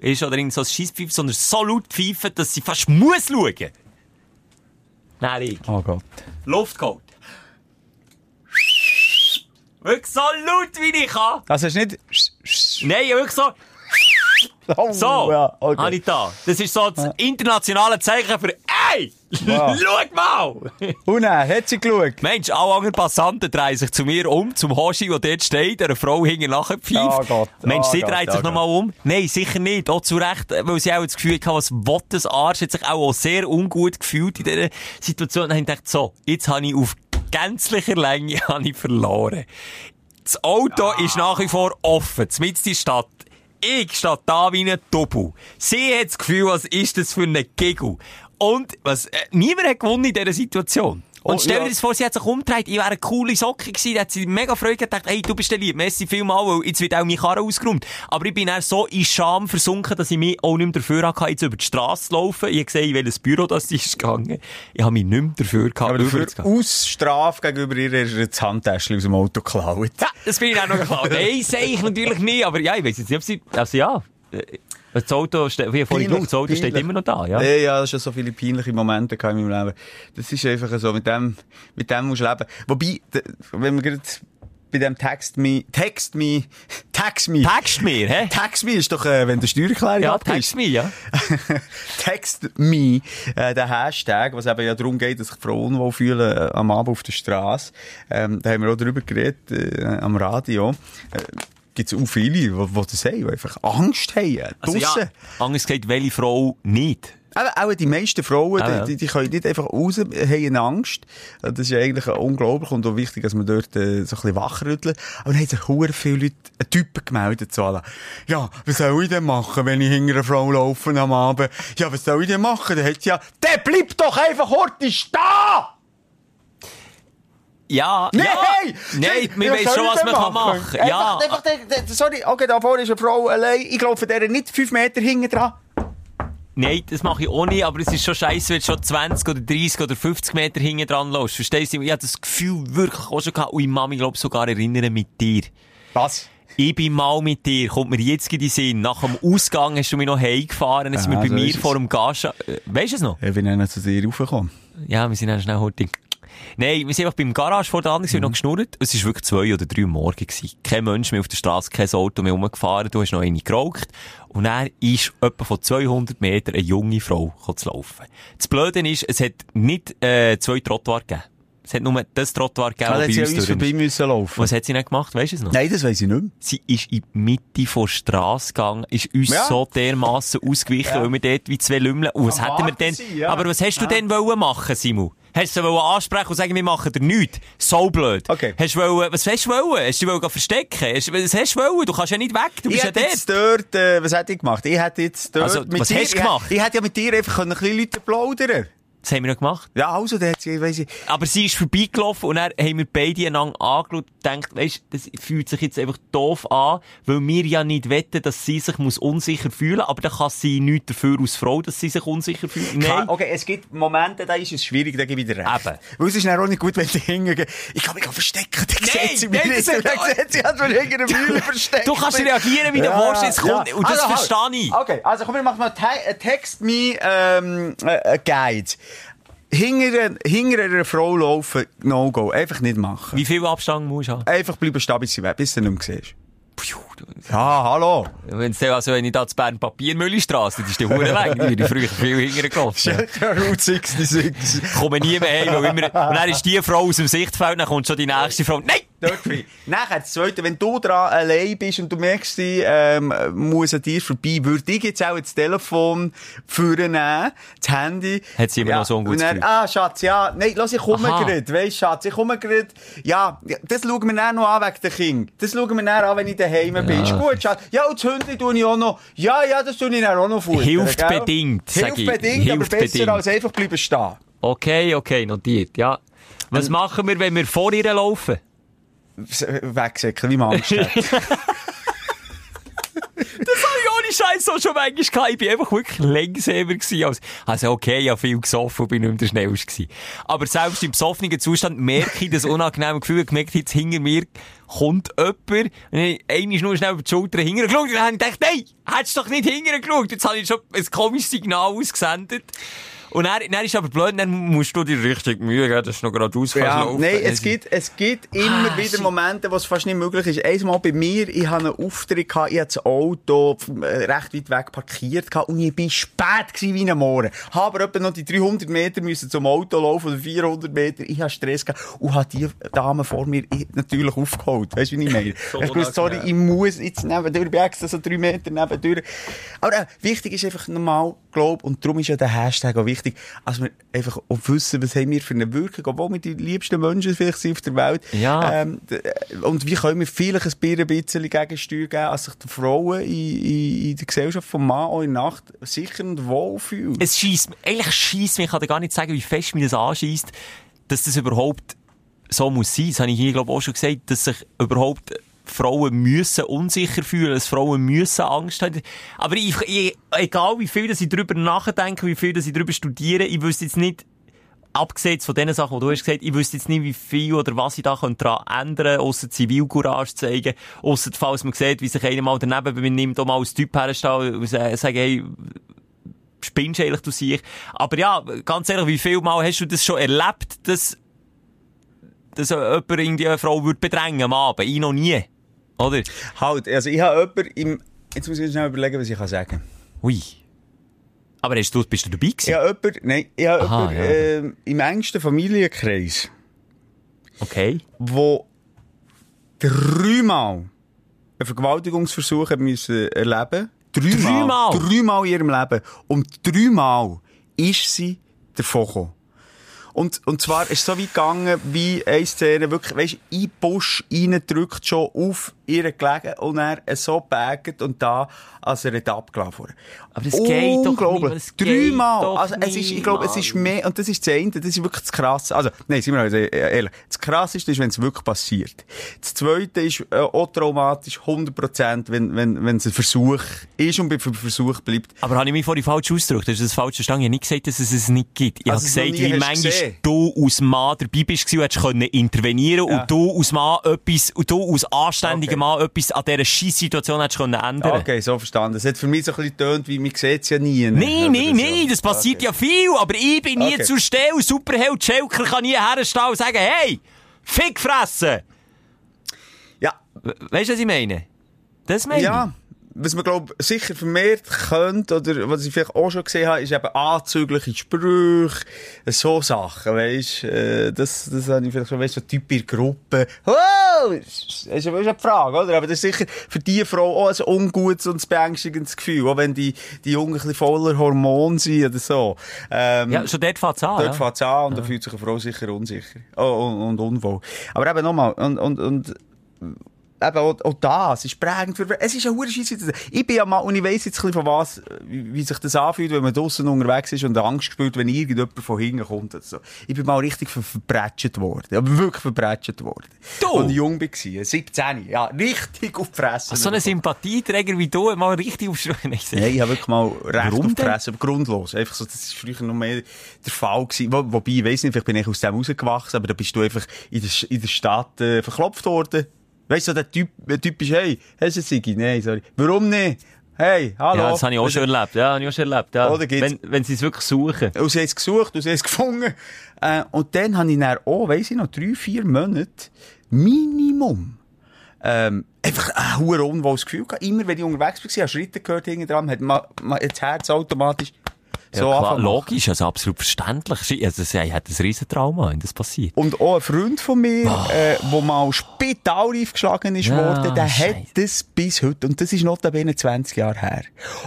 ist oder irgend so ein Scheisspfeifen, sondern so laut pfeifen, dass sie fast muss schauen. Nein, ich. Oh Gott. Luft geholt. Wirklich so laut wie ich kann. Also ist nicht... Nein, wirklich so. Oh, So, ja, okay. habe ich da. Das ist so das internationale Zeichen für «Ey, Ja. schau mal!» Und er, hat sie geschaut? Mensch, alle anderen Passanten drehen sich zu mir um, zum Hoshi, der dort steht, einer Frau hinten nachher pfeift. Oh Gott, Mensch, oh sie Gott, dreht sich nochmal um. Nein, sicher nicht. Auch zu Recht, weil sie auch das Gefühl hatte, was will das Arsch, hat sich auch sehr ungut gefühlt in dieser Situation. Dann habe ich gedacht, so, jetzt habe ich auf gänzlicher Länge habe ich verloren. Das Auto ist nach wie vor offen, mitten in der Stadt. Ich stehe da wie ein Doppel. Sie hat das Gefühl, was ist das für ein Giggle? Und was, äh, niemand hat gewonnen in dieser Situation. Und Oh, stell dir ja. das vor, sie hat sich umgedreht, ich wäre eine coole Socke gewesen, da hat sie mega Freude gedacht, hey, du bist der Lieb, merci vielmal, weil jetzt wird auch meine Karre ausgeräumt. Aber ich bin dann so in Scham versunken, dass ich mich auch nicht mehr dafür hatte, jetzt über die Straße zu laufen. Ich habe gesehen, in welches Büro das ist gegangen. Ich habe mich nicht mehr dafür gehabt, Aber dafür rüberzugehen. aus Strafe gegenüber ihr ist das Handtäschchen aus dem Auto geklaut. Ja, das bin ich auch noch geklaut. Nein, sehe ich natürlich nicht, aber ja, ich weiß jetzt nicht, ob sie, also ja, äh, das Auto steht, wie vorhin Peinlich, das Auto steht immer noch da, ja. Ja, ja, das ist schon so viele peinliche Momente in meinem Leben. Das ist einfach so, mit dem, mit dem musst du leben. Wobei, wenn wir gerade bei dem Text me, Text me, Tax me. Text mir, hä? Tax me ist doch, äh, wenn du Steuererklärung Ja, text mir, ja. Text me, äh, der Hashtag, was eben ja darum geht, dass sich Frauen unwohl fühlen äh, am Abend auf der Straße. Ähm, da haben wir auch drüber geredet, äh, am Radio. Äh, Gibt es auch viele, die, die das haben, einfach Angst haben. Also ja, anders gesagt, welche Frau nicht? Aber auch die meisten Frauen, Ah, ja. die, die, können nicht einfach raus, haben Angst. Das ist ja eigentlich unglaublich und auch wichtig, dass man dort äh, so ein bisschen wachrüttelt. Aber dann haben sich hure viele Leute, einen Typen gemeldet, alle. Ja, was soll ich denn machen, wenn ich hinter einer Frau laufe am Abend? Ja, was soll ich denn machen? Dann hat sie ja, der bleibt doch einfach heute stehen! Ja, Nein! ja. Nein, man weiss schon, was man kann machen. Ja, Einfach, einfach, sorry, okay, da vorne ist eine Frau allein. Ich laufe der nicht fünf Meter hinten dran. nein, das mache ich auch nicht, aber es ist schon scheiße, wenn du schon 20 oder 30 oder 50 Meter hinten dran läufst. Verstehst du? Ich habe das Gefühl wirklich auch schon gehabt, und ich mich, glaube sogar erinnern mit dir. Was? Ich bin mal mit dir, kommt mir jetzt in die Sinn. Nach dem Ausgang hast du mich noch heimgefahren, dann sind wir bei so mir vor dem Gascha... Äh, Weisst du es noch? Ich bin dann zu dir raufgekommen. Ja, wir sind dann schnell heute. Nein, wir sind einfach beim Garage vor der anderen, mhm. noch geschnurrt. Es war wirklich zwei oder drei Uhr morgen. Gewesen. Kein Mensch mehr auf der Straße, kein Auto mehr rumgefahren. Du hast noch eine geraucht. Und dann ist etwa von 200 Metern eine junge Frau zu laufen. Das Blöde ist, es hat nicht äh, zwei Trottoir gegeben. Es hat nur das Trottoir gegeben, dann bei sie uns uns vorbei müssen laufen. Was hat sie nicht gemacht? Weisst du es noch? Nein, das weiss ich nicht mehr. Sie ist in die Mitte von der Strasse gegangen, ist uns Ja. so dermassen ausgewichen, Ja. weil wir dort wie zwei Lümmeln, und was hätten wir denn, ja. aber was hast du denn wollen machen, Simon? Hast du sie ansprechen und sagen, wir machen dir nichts? So blöd. Okay. Hast du wollen, was hast du wollen? Hast du wollen verstecken? Hast, was hast du wollen? Du kannst ja nicht weg, du Ich bist ja dort. jetzt dort, äh, was hätte ich gemacht? Ich hätte jetzt dort Also, was hast du gemacht? Ich, ich hätte ja mit dir einfach können ein bisschen Leute plaudern Das haben wir noch gemacht. Ja, also, dann hat sie, weiss ich, Aber sie ist vorbeigelaufen und dann haben wir beide einander angeschaut und gedacht, weisst, das fühlt sich jetzt einfach doof an, weil wir ja nicht wetten, dass sie sich muss unsicher fühlen aber dann kann sie nichts dafür als Frau, dass sie sich unsicher fühlt. Klar, Nein. okay, es gibt Momente, da ist es schwierig, da gebe ich dir recht. Eben. Weil es ist dann auch nicht gut, wenn die hingehen. Ich kann mich auch verstecken, dann Nein, sieht sie mich nicht. Dann hat- sieht sie ich hinter der Mühle versteckt Du kannst reagieren, wie du willst, jetzt kommt- und das halt. verstehe ich. Okay, also komm, wir machen mal äh, Text me ähm, äh, äh, Guide. Hinter, hinter einer Frau laufen, no go. Einfach nicht machen. Wie viel Abstand musst du haben? Einfach bleiben stehen, bis weg, du nicht mehr siehst. Ja, hallo. Wenn's dann- also wenn ich da zu Bern Papiermüllistrasse, das ist die Hure lang, die früher viel hinterher gelaufen. Route 66. Komme nie mehr heim, weil immer, und dann ist die Frau aus dem Sichtfeld, dann kommt schon die nächste Frau, nein! Dort frei. Nachher, das Zweite, wenn du dran allein bist und du merkst, sie ähm, muss an dir vorbei, würde ich jetzt auch das Telefon vornehmen, das Handy. Hat sie immer noch so ein gutes dann? Ah, Schatz, ja, nein, lass, ich komme gerade, weisst Schatz, ich komme gerade. Ja, ja, das schauen wir dann noch an wegen den Kindern. Das schauen wir dann an, wenn ich daheim bin. Ist gut, Schatz. Ja, und das Hündchen tue ich auch noch. Ja, ja, das tue ich dann auch noch futtern. Hilft gell? bedingt, Hilft ich. bedingt, Hilft aber besser bedingt. als einfach bleiben stehen. Okay, okay, notiert, ja. Was machen wir, wenn wir vor ihr laufen? Wegsäckeln, wie man Angst hat. Das habe ich ohne Scheiß auch schon manchmal gehabt. Ich bin einfach wirklich langsamer gewesen. als- Also okay, ich habe viel gesoffen und bin nicht mehr der Schnellste. Aber selbst im besoffenen Zustand merke ich das unangenehme Gefühl. Ich gemerkt, jetzt hinter mir kommt jemand. Und dann einmal nur schnell über die Schulter hinterher geschaut. Und dann habe ich gedacht, nein, hättest du doch nicht hinterher geschaut. Jetzt habe ich schon ein komisches Signal ausgesendet. Und dann, dann ist aber blöd, dann musst du dir richtig Mühe geben, dass du noch geradeaus kannst Ja, laufen. nein, es gibt, es gibt immer Ah, wieder shit. Momente, wo es fast nicht möglich ist. Einmal bei mir, ich hatte einen Auftritt, gehabt, ich hatte das Auto äh, recht weit weg parkiert gehabt und ich bin spät gewesen wie ein Mohren. Habe aber etwa noch die 300 Meter müssen zum Auto laufen oder 400 Meter. Ich hatte Stress gehabt und habe die Dame vor mir ich- natürlich aufgeholt. Weißt du, wie ich meine? So ich wusste, sorry, ich muss jetzt nebendurch, ich bin extra so drei Meter nebendurch. Aber äh, wichtig ist einfach normal, glaub, und darum ist ja der Hashtag auch wichtig, als wir einfach auch wissen, was haben wir für eine Wirkung, obwohl wir die liebsten Menschen vielleicht sind auf der Welt. Ja. Ähm, äh, und wie können wir vielleicht ein bisschen- ein bisschen Gegensteuer geben, als sich die Frauen in, in, in der Gesellschaft vom Mann auch in der Nacht sicher und wohl fühlen. Es schießt, eigentlich schießt mich, ich kann dir gar nicht sagen, wie fest mich das anschießt. dass das überhaupt so muss sein. Das habe ich hier, glaube ich, auch schon gesagt, dass sich überhaupt Frauen müssen unsicher fühlen, dass Frauen müssen Angst haben. Aber ich, ich, egal wie viel dass ich darüber nachdenke, wie viel dass ich darüber studiere, ich wüsste jetzt nicht, abgesehen von den Sachen, die du hast gesagt, ich wüsste jetzt nicht, wie viel oder was ich da daran ändern könnte, ausser Zivilcourage zeigen, ausser falls man sieht, wie sich einer mal daneben benimmt, um mal als Typ herstellen und sagen, hey, spinnst eigentlich du sich. Aber ja, ganz ehrlich, wie viel Mal hast du das schon erlebt, dass, dass jemand irgendwie eine Frau würde bedrängen am Abend? Ich noch nie. Oder? Halt, also ich habe jemanden im, jetzt muss ich schnell überlegen, was ich kann sagen. Ui. Aber hast du, bist du dabei gewesen? Ich habe jemanden, nein, ich habe Aha, jemanden, ja. äh, im engsten Familienkreis. Okay. Wo dreimal einen Vergewaltigungsversuch haben müssen erleben Dreimal. Dreimal? Dreimal in ihrem Leben. Und dreimal ist sie davon gekommen. Und, und zwar ist es so wie gegangen, wie eine Szene wirklich, weisst, in den Busch reindrückt schon auf ihr gelegen und er so baggt und da, als er nicht abgelaufen wurde. Aber das geht doch nicht. Dreimal. Also, es ist, ich glaube, es ist mehr, und das ist das Ende, das ist wirklich das Krasse. Also, nein, sind wir also ehrlich. Das Krasseste ist, wenn es wirklich passiert. Das Zweite ist äh, auch traumatisch, 100%, wenn, wenn, wenn es ein Versuch ist und bei Versuch bleibt. Aber habe ich mich vorhin falsch ausgedrückt? Das ist das falsche Verstanden. Ich habe nicht gesagt, dass es es nicht gibt. Ich also habe gesagt, wie manchmal du als Mann dabei bist und hättest können intervenieren ja. und du als Mann etwas, und du als anständiger okay. Mann etwas an dieser Scheißsituation hättest können ändern. Okay, so verstanden. Das hat für mich so ein bisschen getönt, wie man sieht es ja nie. Nein, nein, nein, das passiert okay. ja viel, aber ich bin nie okay. zur Stelle. Superheld Schelker kann nie herstellen und sagen, hey, Fick fressen! Ja. Weißt du, was ich meine? Das meine ja. ich was man, glaube sicher vermehrt könnte, oder was ich vielleicht auch schon gesehen habe, ist eben anzügliche Sprüche, so Sachen, weisst äh, das, das habe ich vielleicht schon, weisst so Typ in Gruppe. Oh! Das ist eine Frage, oder? Aber das ist sicher für die Frau auch ein ungutes und beängstigendes Gefühl, auch wenn die, die Jungen ein bisschen voller Hormone sind oder so. Ähm, ja, schon dort fängt es an. Dort ja. fängt es an und ja. da fühlt sich eine Frau sicher unsicher. Oh, und, und unwohl. Aber eben nochmal, und, und, und eben auch, auch das ist prägend für, es ist eine hohe Scheisse. Ich bin ja mal, und ich weiss jetzt ein bisschen von was, wie, wie sich das anfühlt, wenn man draussen unterwegs ist und Angst spürt, wenn irgendjemand von hinten kommt. Also. Ich bin mal richtig ver verbrätscht worden. Aber wirklich verbrätscht worden. Du? Als ich jung war, 17, ja, richtig auf die Fresse. So ein Sympathieträger wie du, mal richtig auf. Nein, ich habe wirklich mal recht Warum auf die Fresse, aber grundlos. Einfach so, das war früher noch mehr der Fall gewesen. Wo, wobei, ich weiss nicht, vielleicht bin ich aus dem rausgewachsen, aber da bist du einfach in der, in der Stadt äh, verklopft worden. Weißt du, der Typ, der Typ ist, hey, hast du Sigi? Nein, sorry. Warum nicht? Hey, hallo. Ja, das habe ich auch schon erlebt. Ja, habe ich auch schon erlebt. Ja. Oder geht's? Wenn, wenn sie es wirklich suchen. Und sie haben es gesucht und sie haben es gefunden. Äh, und dann habe ich dann auch, weiss ich noch, drei, vier Monate Minimum ähm, einfach ein hoher unwohles Gefühl gehabt. Immer wenn ich unterwegs war, habe Schritte gehört hinten dran, hat man, man das Herz automatisch so ja, klar, logisch, also absolut verständlich. Also, sie hat ein Riesentrauma, wenn das passiert. Und auch ein Freund von mir, oh. äh, der mal spitalreif geschlagen ist ja, worden, der Scheiße. hat das bis heute. Und das ist notabene 20 Jahre her.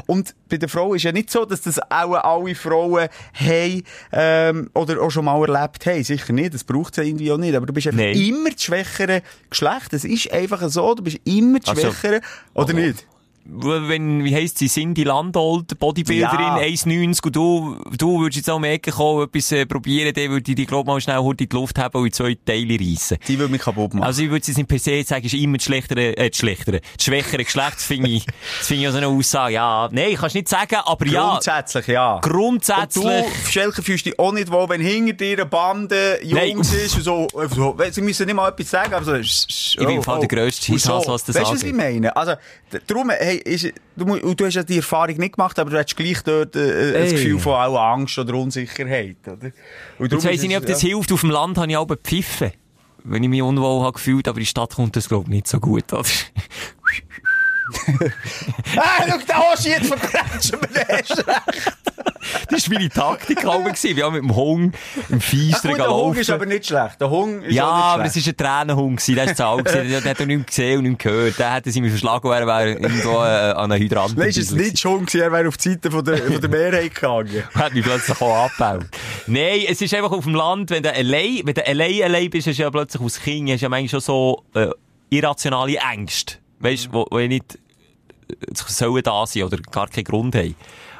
Und bei der Frau ist ja nicht so, dass das auch alle Frauen haben, ähm, oder auch schon mal erlebt haben. Sicher nicht, das braucht es ja irgendwie auch nicht. Aber du bist einfach Nein. immer das schwächere Geschlecht. Das ist einfach so, du bist immer das also, schwächere, oder oh. nicht? Wenn, wie heisst sie, Cindy Landolt, Bodybuilderin, ja. 1,90 und du, du würdest jetzt auch Ecke kommen, etwas äh, probieren, dann würde ich dich, glaub mal schnell in die Luft haben und in zwei Teile reissen. Die würde mich kaputt machen. Also ich würde jetzt nicht per se sagen, ist immer das schlechtere, äh, das schlechtere, das schwächere Geschlecht, das finde ich, das finde ich also eine Aussage, ja. Nein, kannst nicht sagen, aber ja. Grundsätzlich, ja. Grundsätzlich. Und du, Schelke, fühlst dich auch nicht wohl, wenn hinter dir eine Bande Jungs ist und so, so, sie müssen nicht mal etwas sagen, aber so, ich bin im Fall der grösste Scheiss, was das Weißt du, was ich meine? Also, darum, hey, ist, du, du hast ja die Erfahrung nicht gemacht, aber du hast gleich dort äh, ein Gefühl von auch Angst oder Unsicherheit, oder? Und Jetzt weiss ich nicht, ob das ja. hilft. Auf dem Land habe ich auch gepfiffen. Wenn ich mich unwohl habe gefühlt, aber in die Stadt kommt das, glaube ich, nicht so gut, oder? ah, schau, hast du jetzt verbrechen wir den recht. das war meine Taktik auch. Wir haben mit dem Hung im Feister. Der Hung ist aber nicht schlecht. Der Hung ist ja, aber es war ein Tränenhung. Der ist zu alt. Der hat er nicht gesehen und nicht gehört. Der hätte sie mir verschlagen, er wäre irgendwo äh, an einen Hydrant. Nein, ist es nicht schon gewesen, er wäre auf die Seite von der, von der Mehrheit gegangen. hat mich plötzlich auch abgebaut. Nein, es ist einfach auf dem Land, wenn du allein, wenn du allein, allein bist, hast du ja plötzlich aus Kind, hast du ja manchmal schon so, äh, irrationale Ängste. Weißt du, wo, wo nicht, sollen da sein oder gar keinen Grund haben.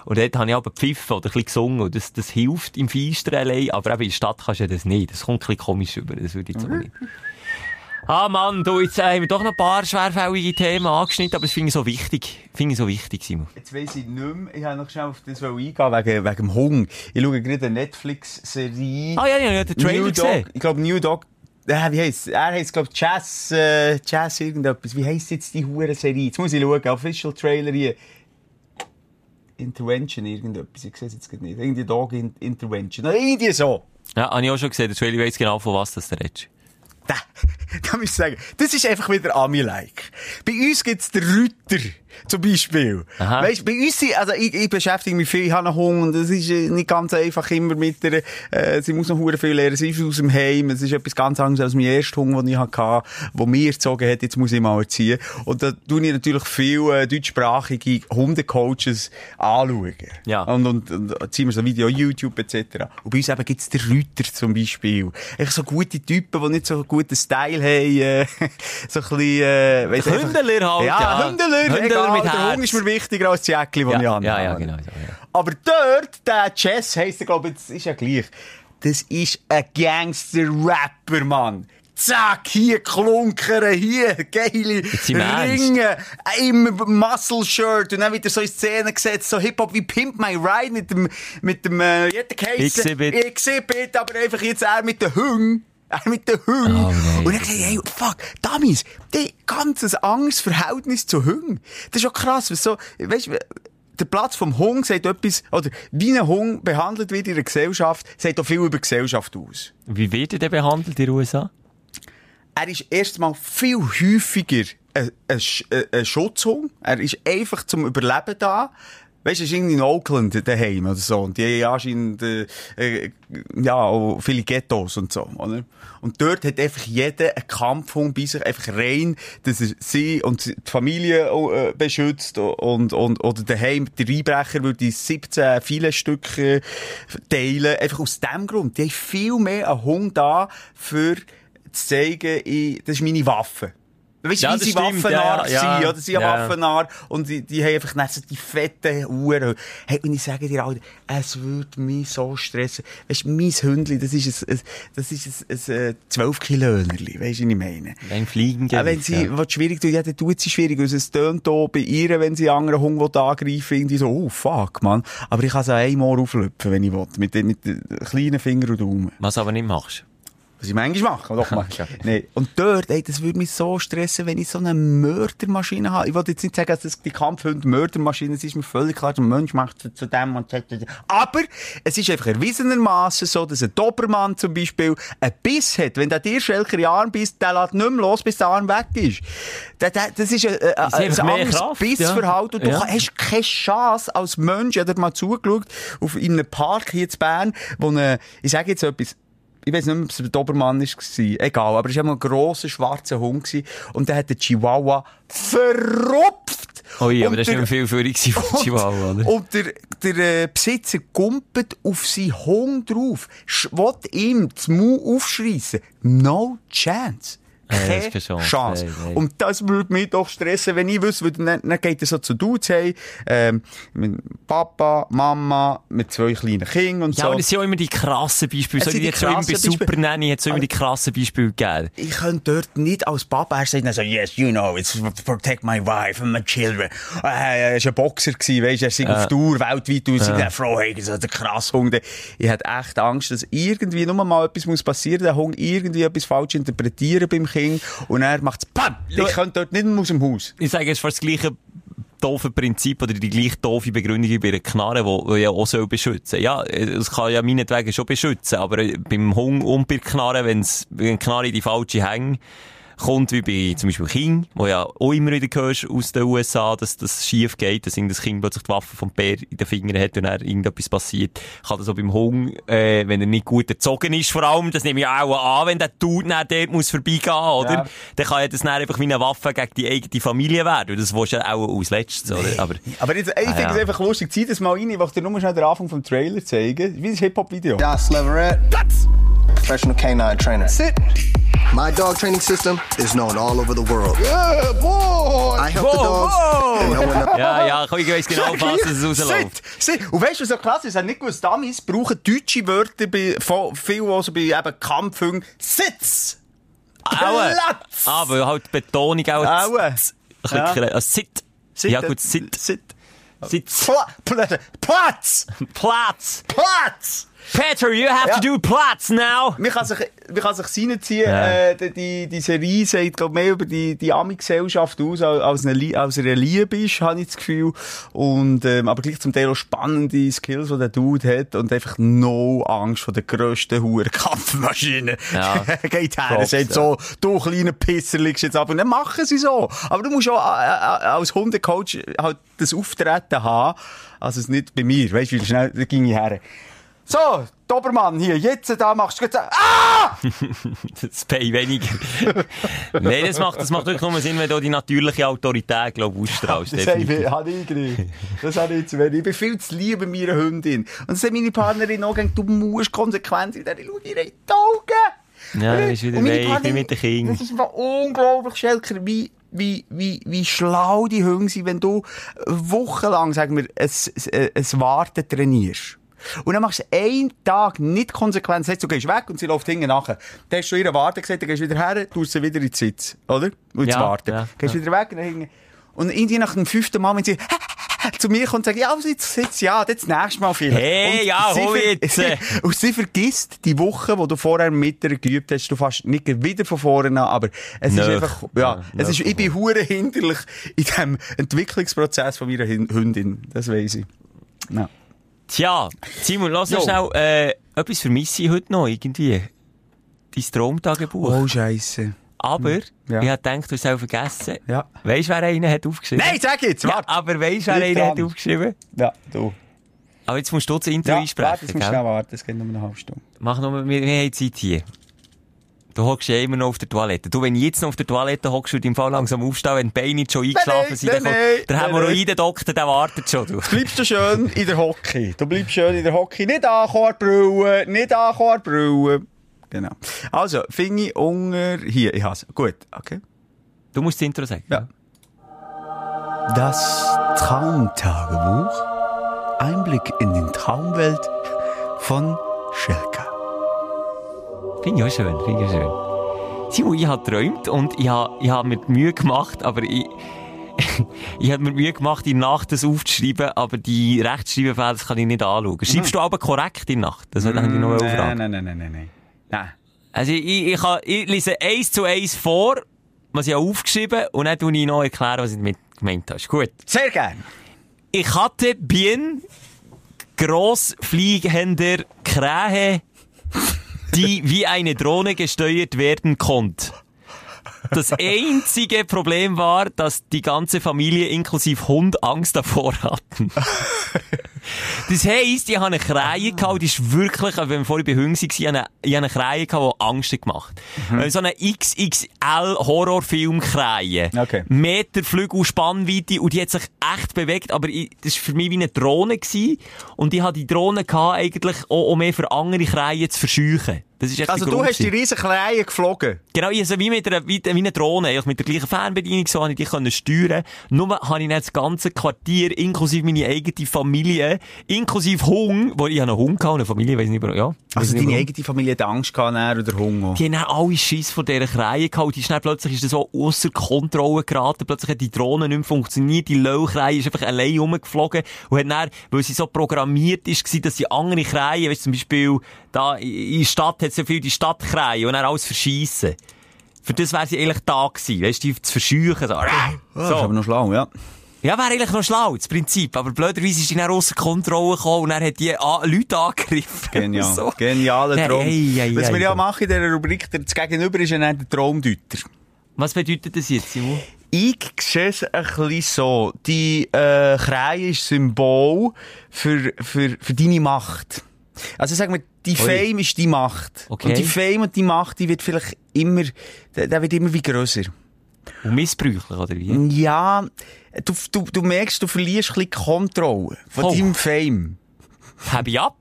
Und dort habe ich aber gepfiffen oder ein bisschen gesungen. Und das, das hilft im Feister allein. Aber eben in der Stadt kannst du das nicht. Das kommt ein bisschen komisch über. Das würde ich jetzt auch nicht. Ah Mann, du, jetzt äh, haben wir doch noch ein paar schwerfällige Themen angeschnitten, aber das finde ich so wichtig. Finde ich so wichtig, Simon. Jetzt weiss ich nicht mehr, ich habe noch schnell auf das eingehen, wegen, wegen dem Hunger. Ich schaue gerade eine Netflix-Serie. Ah ja, ja, ja, den Trailer New gesehen. Dog, ich glaube New Dog, äh, wie heisst Er heisst, glaube Jazz, äh, Jazz irgendetwas. Wie heisst jetzt die hure Serie? Jetzt muss ich schauen, Official Trailer hier. Intervention, irgendetwas. Ich sehe es jetzt nicht. Irgendwie Dog in Intervention. Oder irgendwie so. Ja, habe ich auch schon gesehen. Der Trailer weiss genau, von was das der redest. Da, da muss ich sagen, das ist einfach wieder Ami-like. Bei uns gibt's den Rütter, zum Beispiel. Aha. Weißt, bei uns, sind- also ich, ich beschäftige mich viel, ich habe einen Hunger und es ist äh, nicht ganz einfach immer mit der, äh, sie muss noch hure viel lernen, sie ist aus dem Heim, es ist etwas ganz anderes als mein erster Hunger, den ich hatte, der mir erzogen hat, jetzt muss ich mal erziehen. Und da tue ich natürlich viele äh, deutschsprachige Hundecoaches anschauen. Ja. Und, und, und ziehen wir so Video, YouTube etc. Und bei uns eben gibt's den Rüter zum Beispiel. Echt so gute Typen, die nicht so guten Style haben, äh, so ein bisschen, äh, weiss Hündeler halt, Ja, ja. Hündeler, Hündeler egal, mit der Herz. Hund ist mir wichtiger als Jäckli, das ich Ja, habe. ja, ja, genau. so, ja. Aber dort, der Jess heisst er, glaube ich, das ist ja gleich. Das ist ein Gangster-Rapper, Mann. Zack, hier klunkern, hier geile? Ringe, im Muscle-Shirt und dann wieder so in Szene gesetzt, so Hip-Hop wie Pimp My Ride mit dem, mit dem, äh, jeder geheissen- Exhibit. Exhibit, aber einfach jetzt er mit den Hüng. Er mit den Hüng. Oh, und dann gesagt, hey, fuck, Damis, die ganz ein anderes Verhältnis zu Hüng. Das ist ja krass, was so, weißt du, der Platz vom Hung sagt etwas, oder wie ein Hung behandelt wird in einer Gesellschaft, sagt auch viel über die Gesellschaft aus. Wie wird er denn behandelt in den USA? Er ist erstmal viel häufiger ein, ein, ein, Schutzhund. Er ist einfach zum Überleben da. Weißt du, ist irgendwie in Oakland daheim oder so. Und die haben anscheinend, äh, äh, ja, auch viele Ghettos und so, oder? Und dort hat einfach jeder einen Kampfhund bei sich, einfach rein, dass er sie und die Familie äh, beschützt und, und, oder daheim, der Einbrecher würde 17 viele Stücke teilen. Einfach aus dem Grund. Die haben viel mehr einen Hund da, für zu zeigen, ich, das ist meine Waffe. Weißt du, Ja, wie sie stimmt, Waffennarr ja, sind, oder? Sie sind Ja. Waffennarr. Und die, die haben einfach nicht so die fetten Uhren. Hey, und ich sage dir, Alter, es würde mich so stressen. Weißt du, mein Hündli, das ist ein, ein das ist ein, ein, ein 12 Kilo Hühnerli. Weißt du, was ich meine? Beim Fliegen Auch wenn sie, ja. was schwierig tut, ja, dann tut sie schwierig. Also es tönt hier bei ihr, wenn sie einen anderen Hund will angreifen irgendwie so, oh, fuck, man. Aber ich kann sie einmal auflöpfen, wenn ich will. Mit mit kleinen Finger und Daumen. Was aber nicht machst. Was ich manchmal mache, doch mal. Okay. nee. Und dort, ey, das würde mich so stressen, wenn ich so eine Mördermaschine habe. Ich wollte jetzt nicht sagen, dass das die Kampfhunde Mördermaschinen sind, ist mir völlig klar, der Mensch macht zu, zu dem und zu, zu- Aber es ist einfach erwiesenermaßen so, dass ein Dobermann zum Beispiel einen Biss hat. Wenn der dir Schelker in den Arm bisst, der lässt nicht mehr los, bis der Arm weg ist. Der, das ist ein, ein, Ist ein, ein mehr anderes Kraft, Bissverhalten. Und du ja. hast keine Chance als Mensch. Ich habe mal zugeschaut, auf, in einem Park hier in Bern, wo eine, ich sage jetzt etwas, ich weiß nicht mehr, ob es ein Dobermann war. Egal, aber es war ein grosser, schwarzer Hund. gewesen. Und der hat den Chihuahua verrupft. Ui, aber Und das war nicht viel Führung von Chihuahua, oder? und der, der äh, Besitzer gumpet auf seinen Hund drauf, will ihm das Maul aufschreissen. No chance. Ja, Keine ist keine Chance. Chance. Nein, nein. Und das würde mich doch stressen, wenn ich wüsste, dann, dann geht er so zu Dudes hey, ähm, mit Papa, Mama, mit zwei kleinen Kindern und Ja, so. aber das sind auch immer die krassen Beispiele. Es So die jetzt immer bei Super. Nanny hat es immer die krassen Beispiele gegeben. ich könnte dort nicht als Papa er sagen, so, yes, you know, it's to protect my wife and my children. Äh, er war ein Boxer, gewesen, weißt, er ist auf Tour weltweit und ja. eine Frau hat so der krass Hund. Ich hatte echt Angst, dass irgendwie nur mal etwas muss passieren, der Hund irgendwie etwas falsch interpretieren beim Kind und er macht BAM! Ich könnte dort nicht aus dem Haus. Ich sage, es ist fast das gleiche doofe Prinzip oder die gleiche doofe Begründung wie bei einer Knarre, die die ja auch soll beschützen Ja, es kann ja meinetwegen schon beschützen, aber äh, beim Hund und bei der Knarre, wenn's, wenn eine Knarre in die falsche Hänge kommt, wie bei zum Beispiel King, wo ja auch immer wieder hörst aus den USA, dass das schief geht, dass das Kind plötzlich die Waffe vom Bär in den Fingern hat und dann irgendetwas passiert. Kann das auch beim Hund, äh, wenn er nicht gut erzogen ist, vor allem, das nehme ich auch an, wenn der Dude dann dort muss vorbeigehen, oder? Ja. Dann kann ja das dann einfach wie eine Waffe gegen die eigene Familie werden. Das willst du ja auch als letztes, oder? Aber, Aber jetzt, ich finde ja. es einfach lustig. Zieh das mal rein, ich will dir nur schnell den Anfang vom Trailer zeigen. Wie ein Hip-Hop-Video. Das Leverett. Professional canine trainer. Sit. My dog training system is known all over the world. Yeah, boy! I help the dogs. and no one else. Ja, ja, komm, ich weiss genau, was es rausläuft. Sit, sit. Und weißt du, was so klasse ist? Ich nicht gewusst, Damis brauchen deutsche Wörter bei, viel, also bei eben Kampfhunden. Sitz! Aue. Platz! Aber halt die Betonung auch. Aue. Ein bisschen, ja. Sit. Ja gut, Sit. Sit. Sit. Pla Pla Platz! Platz. Platz! Peter, you have Ja. to do Platz now. Man kann sich, man kann sich reinziehen, Ja. äh, die, die, Serie sagt, glaub, mehr über die, die Ami-Gesellschaft aus, als, eine, als eine Liebe ist, habe ich das Gefühl. Und, ähm, aber gleich zum Teil auch spannende Skills, die der Dude hat und einfach no Angst vor der grössten Huren-Kampfmaschine. Ja. Geht her, er Props, sagt ja. so, du kleiner Pisser liegst jetzt ab und dann machen sie so. Aber du musst auch äh, äh, als Hundecoach halt das Auftreten haben, also es nicht bei mir, weißt du, wie schnell, da ging ich her. So, Dobermann hier, jetzt da machst du jetzt, ah! Das Pay weniger. Nein, das macht, das macht wirklich nur Sinn, wenn du die natürliche Autorität, glaube ich, ausstrahlst. Das habe ich, gekriegt. Das habe ich zu wenig. Ich bin viel zu lieb bei meiner Hündin. Und dann sagt meine Partnerin auch, du musst konsequent sein, ich schaue dir in die Augen. Ja, das ist wieder weich, wie mit den Kindern. Das ist einfach unglaublich, Schelker, wie, wie, wie, wie schlau die Hunde sind, wenn du wochenlang, sagen wir, ein, ein, ein Warten trainierst. Und dann machst du einen Tag nicht konsequent, sagst, du gehst weg und sie läuft hinten nachher. Dann hast du ihr Warten gesagt, dann gehst du wieder her, tust sie wieder in den Sitz, oder? Und Ja, Warten. ja, gehst ja. wieder weg und dann hinten. Und irgendwie nach dem fünften Mal, wenn sie zu mir kommt und sagt, ja, jetzt, jetzt, ja, das nächste Mal vielleicht. Hey, und ja, hol jetzt, und sie vergisst die Woche, die du vorher mit ihr geübt hast, du fast nicht wieder von vorne an, aber es Nöch. ist einfach, ja, Ja, es ist, nöch. ich bin hure hinderlich in dem Entwicklungsprozess von meiner Hündin. Das weiss ich. Ja. Tja, Simon, lass Jo. schnell, äh, etwas vermisse ich heute noch, irgendwie. Dein Traumtagebuch. Oh, Scheisse. Aber, Ja. ich hab gedacht, du hast es auch vergessen. Ja. Weisst du, wer einen hat aufgeschrieben? Nein, sag jetzt, Ja, warte. aber weisst du, wer einen hat aufgeschrieben? Ja, du. Aber jetzt musst du das Intro Ja, einsprechen, warte, jetzt musst du schnell warten, es geht nur eine halbe Stunde. Mach noch mal, wir, wir haben Zeit hier. Du hockst ja immer noch auf der Toilette. Du, wenn ich jetzt noch auf der Toilette hockst, würde ich im Fall langsam aufstehen, wenn die Beine nicht schon eingeschlafen nein, sind. Dann, nein, kommt- nein, der nein, Hämorrhoiden-Doktor, der wartet schon, du. bleibst du schön in der Hockey. Du bleibst schön in der Hockey. Nicht ankommen, brüllen. Nicht ankommen, brüllen. Genau. Also, Finger unter hier. Ich hasse. Gut, okay. Du musst das Intro sagen. Ja. Das Traumtagebuch. Einblick in die Traumwelt von Schelka. Finde ich auch schön, finde ich auch schön. Simon, ich habe geträumt und ich habe, ich habe mir die Mühe gemacht, aber ich, ich habe mir Mühe gemacht, in der Nacht das aufzuschreiben, aber die Rechtschreibfehler, das kann ich nicht anschauen. Schreibst du aber korrekt in der Nacht? Das wollte ich noch nein, nein, nein, nein, nein. Nein. Also ich, ich, kann- ich lese eins zu eins vor, was ich habe aufgeschrieben und dann tue ich noch erklären, was ich damit gemeint habe. Gut. Sehr gern. Ich hatte bien großfliegender Krähe, die wie eine Drohne gesteuert werden konnte. Das einzige Problem war, dass die ganze Familie inklusive Hund Angst davor hatten. Das heisst, ich habe eine Krähe gehabt, die ist wirklich, wenn wir vorhin bei Hunden waren, ich habe eine, Krähe gehabt, die Angst hat gemacht. Äh, So eine XXL Horrorfilm-Krähe. Okay. Meter Flügel, Spannweite und die hat sich echt bewegt, aber ich, das war für mich wie eine Drohne gewesen. und ich hatte die Drohne gehabt, eigentlich auch, auch mehr für andere Krähen zu verscheuchen. Also, du hast die riesen Krähen geflogen. Genau, ich so wie mit einer, wie, wie eine Drohne, ich mit der gleichen Fernbedienung, so habe ich die können steuern. Nur habe ich dann das ganze Quartier, inklusive meine eigene Familie, inklusive Hund, wo ich habe einen Hund gehabt, eine Familie, weiss nicht, ja. Also, deine eigene Familie hat Angst gehabt, er oder Hunger. Die haben alle Schiss von dieser Krähe gehabt. Die ist dann plötzlich ist das so ausser Kontrolle geraten. Plötzlich hat die Drohne nicht mehr funktioniert. Die Löwkrähe ist einfach allein rumgeflogen. Und hat dann, weil sie so programmiert ist, gewesen, dass sie andere Krähen, weißt zum Beispiel, da, in der Stadt hat so viel die Stadtkrähe und dann alles verschiessen. Für das wäre sie eigentlich da gewesen, weißt du, die zu verscheuchen. So. Ah, Das ist aber noch schlau, ja. Ja, wäre eigentlich noch schlau, das Prinzip. Aber blöderweise ist sie dann ausser Kontrolle gekommen und dann hat die a Leute angegriffen. Genial. So. Genialer Traum. hey, hey, Was hey, wir ja so. machen in dieser Rubrik, das Gegenüber ist ja dann der Traumdeuter. Was bedeutet das jetzt, Simon? Ich sehe es ein bisschen so. Die äh, Krähe ist Symbol für, für, für deine Macht. Also sagen wir, die Fame ist die Macht. Okay. Und die Fame und die Macht, die wird vielleicht immer, der, der wird immer wie grösser. Und missbräuchlich, oder wie? Ja, du, du, du merkst, du verlierst ein bisschen Kontrolle von Oh. deinem Fame. Heb ich ab?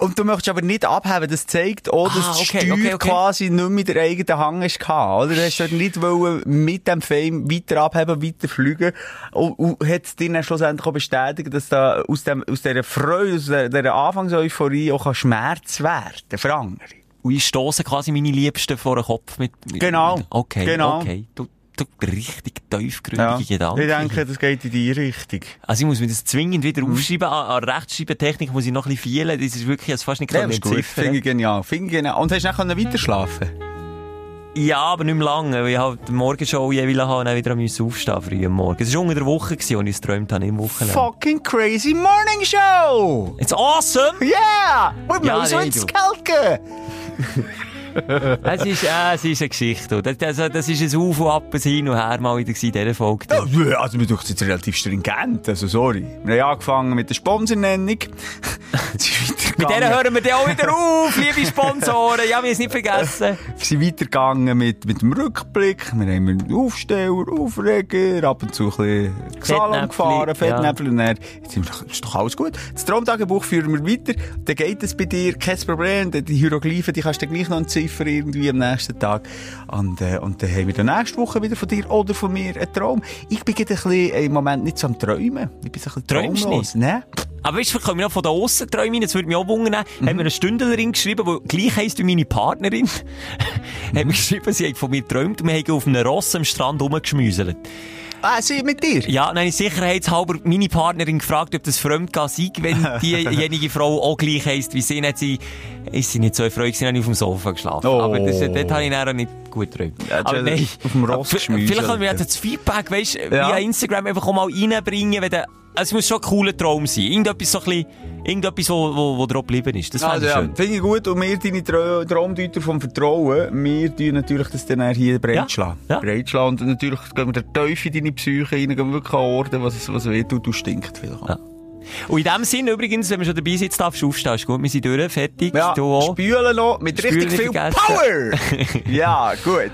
Und du möchtest aber nicht abheben, das zeigt auch, dass Ah, die okay, Steuer okay, okay. quasi nicht mit der eigenen Hang ist oder? Du hast dort nicht wollen mit dem Fame weiter abheben, weiter fliegen. Und, und hat es dir dann schlussendlich auch bestätigt, dass da aus dem, aus dieser Freude, aus dieser, dieser Anfangseuphorie auch ein Schmerz werden für andere. Und ich stoße quasi meine Liebsten vor den Kopf mit... Genau. Okay, Genau. okay. Du richtig tiefgründige Gedanken. Ich denke, das geht in die Richtung. Also ich muss mir das zwingend wieder Mhm. aufschreiben. An, an Rechtschreibtechnik muss ich noch ein bisschen fehlen. Das ist wirklich jetzt fast nicht Ja, ist gut. Finde ich genial. Finde ich genial. Und hast du dann weiter schlafen? Ja, aber nicht mehr lange, weil ich halt die Morgenshow jeweils habe und dann wieder musste aufstehen früh am Morgen. Es war unter der Woche, als ich es geträumt habe, im Wochenende. Fucking crazy morning show! It's awesome! Yeah! With Ja, ja, so nein, ins du. Es ist, äh, es ist eine Geschichte. Das, das, das ist ein Auf und Ab, ein Hin und Her mal in dieser Folge. Ja, also wir es jetzt relativ stringent, also sorry. Wir haben angefangen mit der Sponsornennung. Es ist Mit weitergegangen. denen hören wir dann auch wieder auf, liebe Sponsoren. Ja, wir haben es nicht vergessen. Wir sind weitergegangen mit, mit dem Rückblick. Wir haben einen Aufsteller, Aufreger, ab und zu ein bisschen Fettnäpfli, gefahren, Fettnäpfel. Dann, jetzt sind wir, ist doch alles gut. Das Traumtagebuch führen wir weiter. Dann geht es bei dir, kein Problem. Die Hieroglyphen, die kannst du gleich noch entziffern irgendwie am nächsten Tag. Und, äh, und dann haben wir dann nächste Woche wieder von dir oder von mir einen Traum. Ich bin ein bisschen, im Moment nicht so am Träumen. Ich bin so ein bisschen Träumst traumlos. nicht? Nein. Aber weißt du, wir kommen noch von da aussen träumen, das würde mich auch wundern. Mhm. Haben wir eine Stündlerin geschrieben, die gleich heisst wie meine Partnerin. Mhm. haben wir geschrieben, sie hat von mir geträumt und wir haben auf einem Ross am Strand rumgeschmüselt. Ah, sie mit dir? Ja, ich sicherheitshalber meine Partnerin gefragt, ob das Fremdgehen sei, wenn diejenige Frau auch gleich heisst wie sie. Hat sie, ist sie nicht so erfreut habe ich auf dem Sofa geschlafen. Oh. Aber das, dort habe ich dann auch nicht gut geträumt. Ja, Aber du hast auf dem Ross geschmüselt. Vielleicht können wir jetzt das Feedback, weißt, Ja. via Instagram einfach auch mal reinbringen, wenn der, es muss schon ein cooler Traum sein. Irgendetwas so ein bisschen, irgendetwas, wo, wo, wo drauf geblieben ist. Das Also, ich ja, finde ich gut. Und wir, deine Tra Traumdeuter vom Vertrauen, wir tun natürlich das dann hier breit Ja, ja. Und natürlich gehen wir der Teufel in deine Psyche rein, gehen wirklich an Orte, was, was weh tut, du stinkt vielleicht. Ja. Und in dem Sinn übrigens, wenn wir schon dabei sind, darfst du aufstehen. Ist gut, wir sind durch, fertig. Ja, du spülen noch mit Spülen richtig viel vergessen. Power! ja, gut.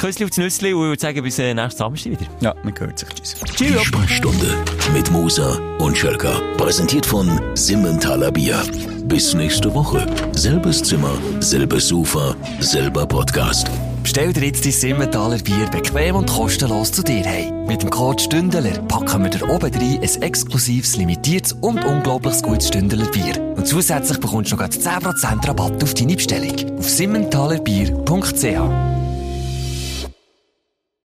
Küssli aufs Nüssli und ich würde sagen, bis äh, nächsten Samstag wieder. Ja, man hört sich. Tschüss. Die Sprechstunde mit Musa und Schelka. Präsentiert von Simmentaler Bier. Bis nächste Woche. Selbes Zimmer, selbes Sofa, selber Podcast. Bestell dir jetzt dein Simmentaler Bier bequem und kostenlos zu dir heim. Mit dem Code Stündler packen wir dir oben rein ein exklusives, limitiertes und unglaubliches gutes Stündler Bier. Und zusätzlich bekommst du noch grad 10% Rabatt auf deine Bestellung. Auf simmentalerbier.ch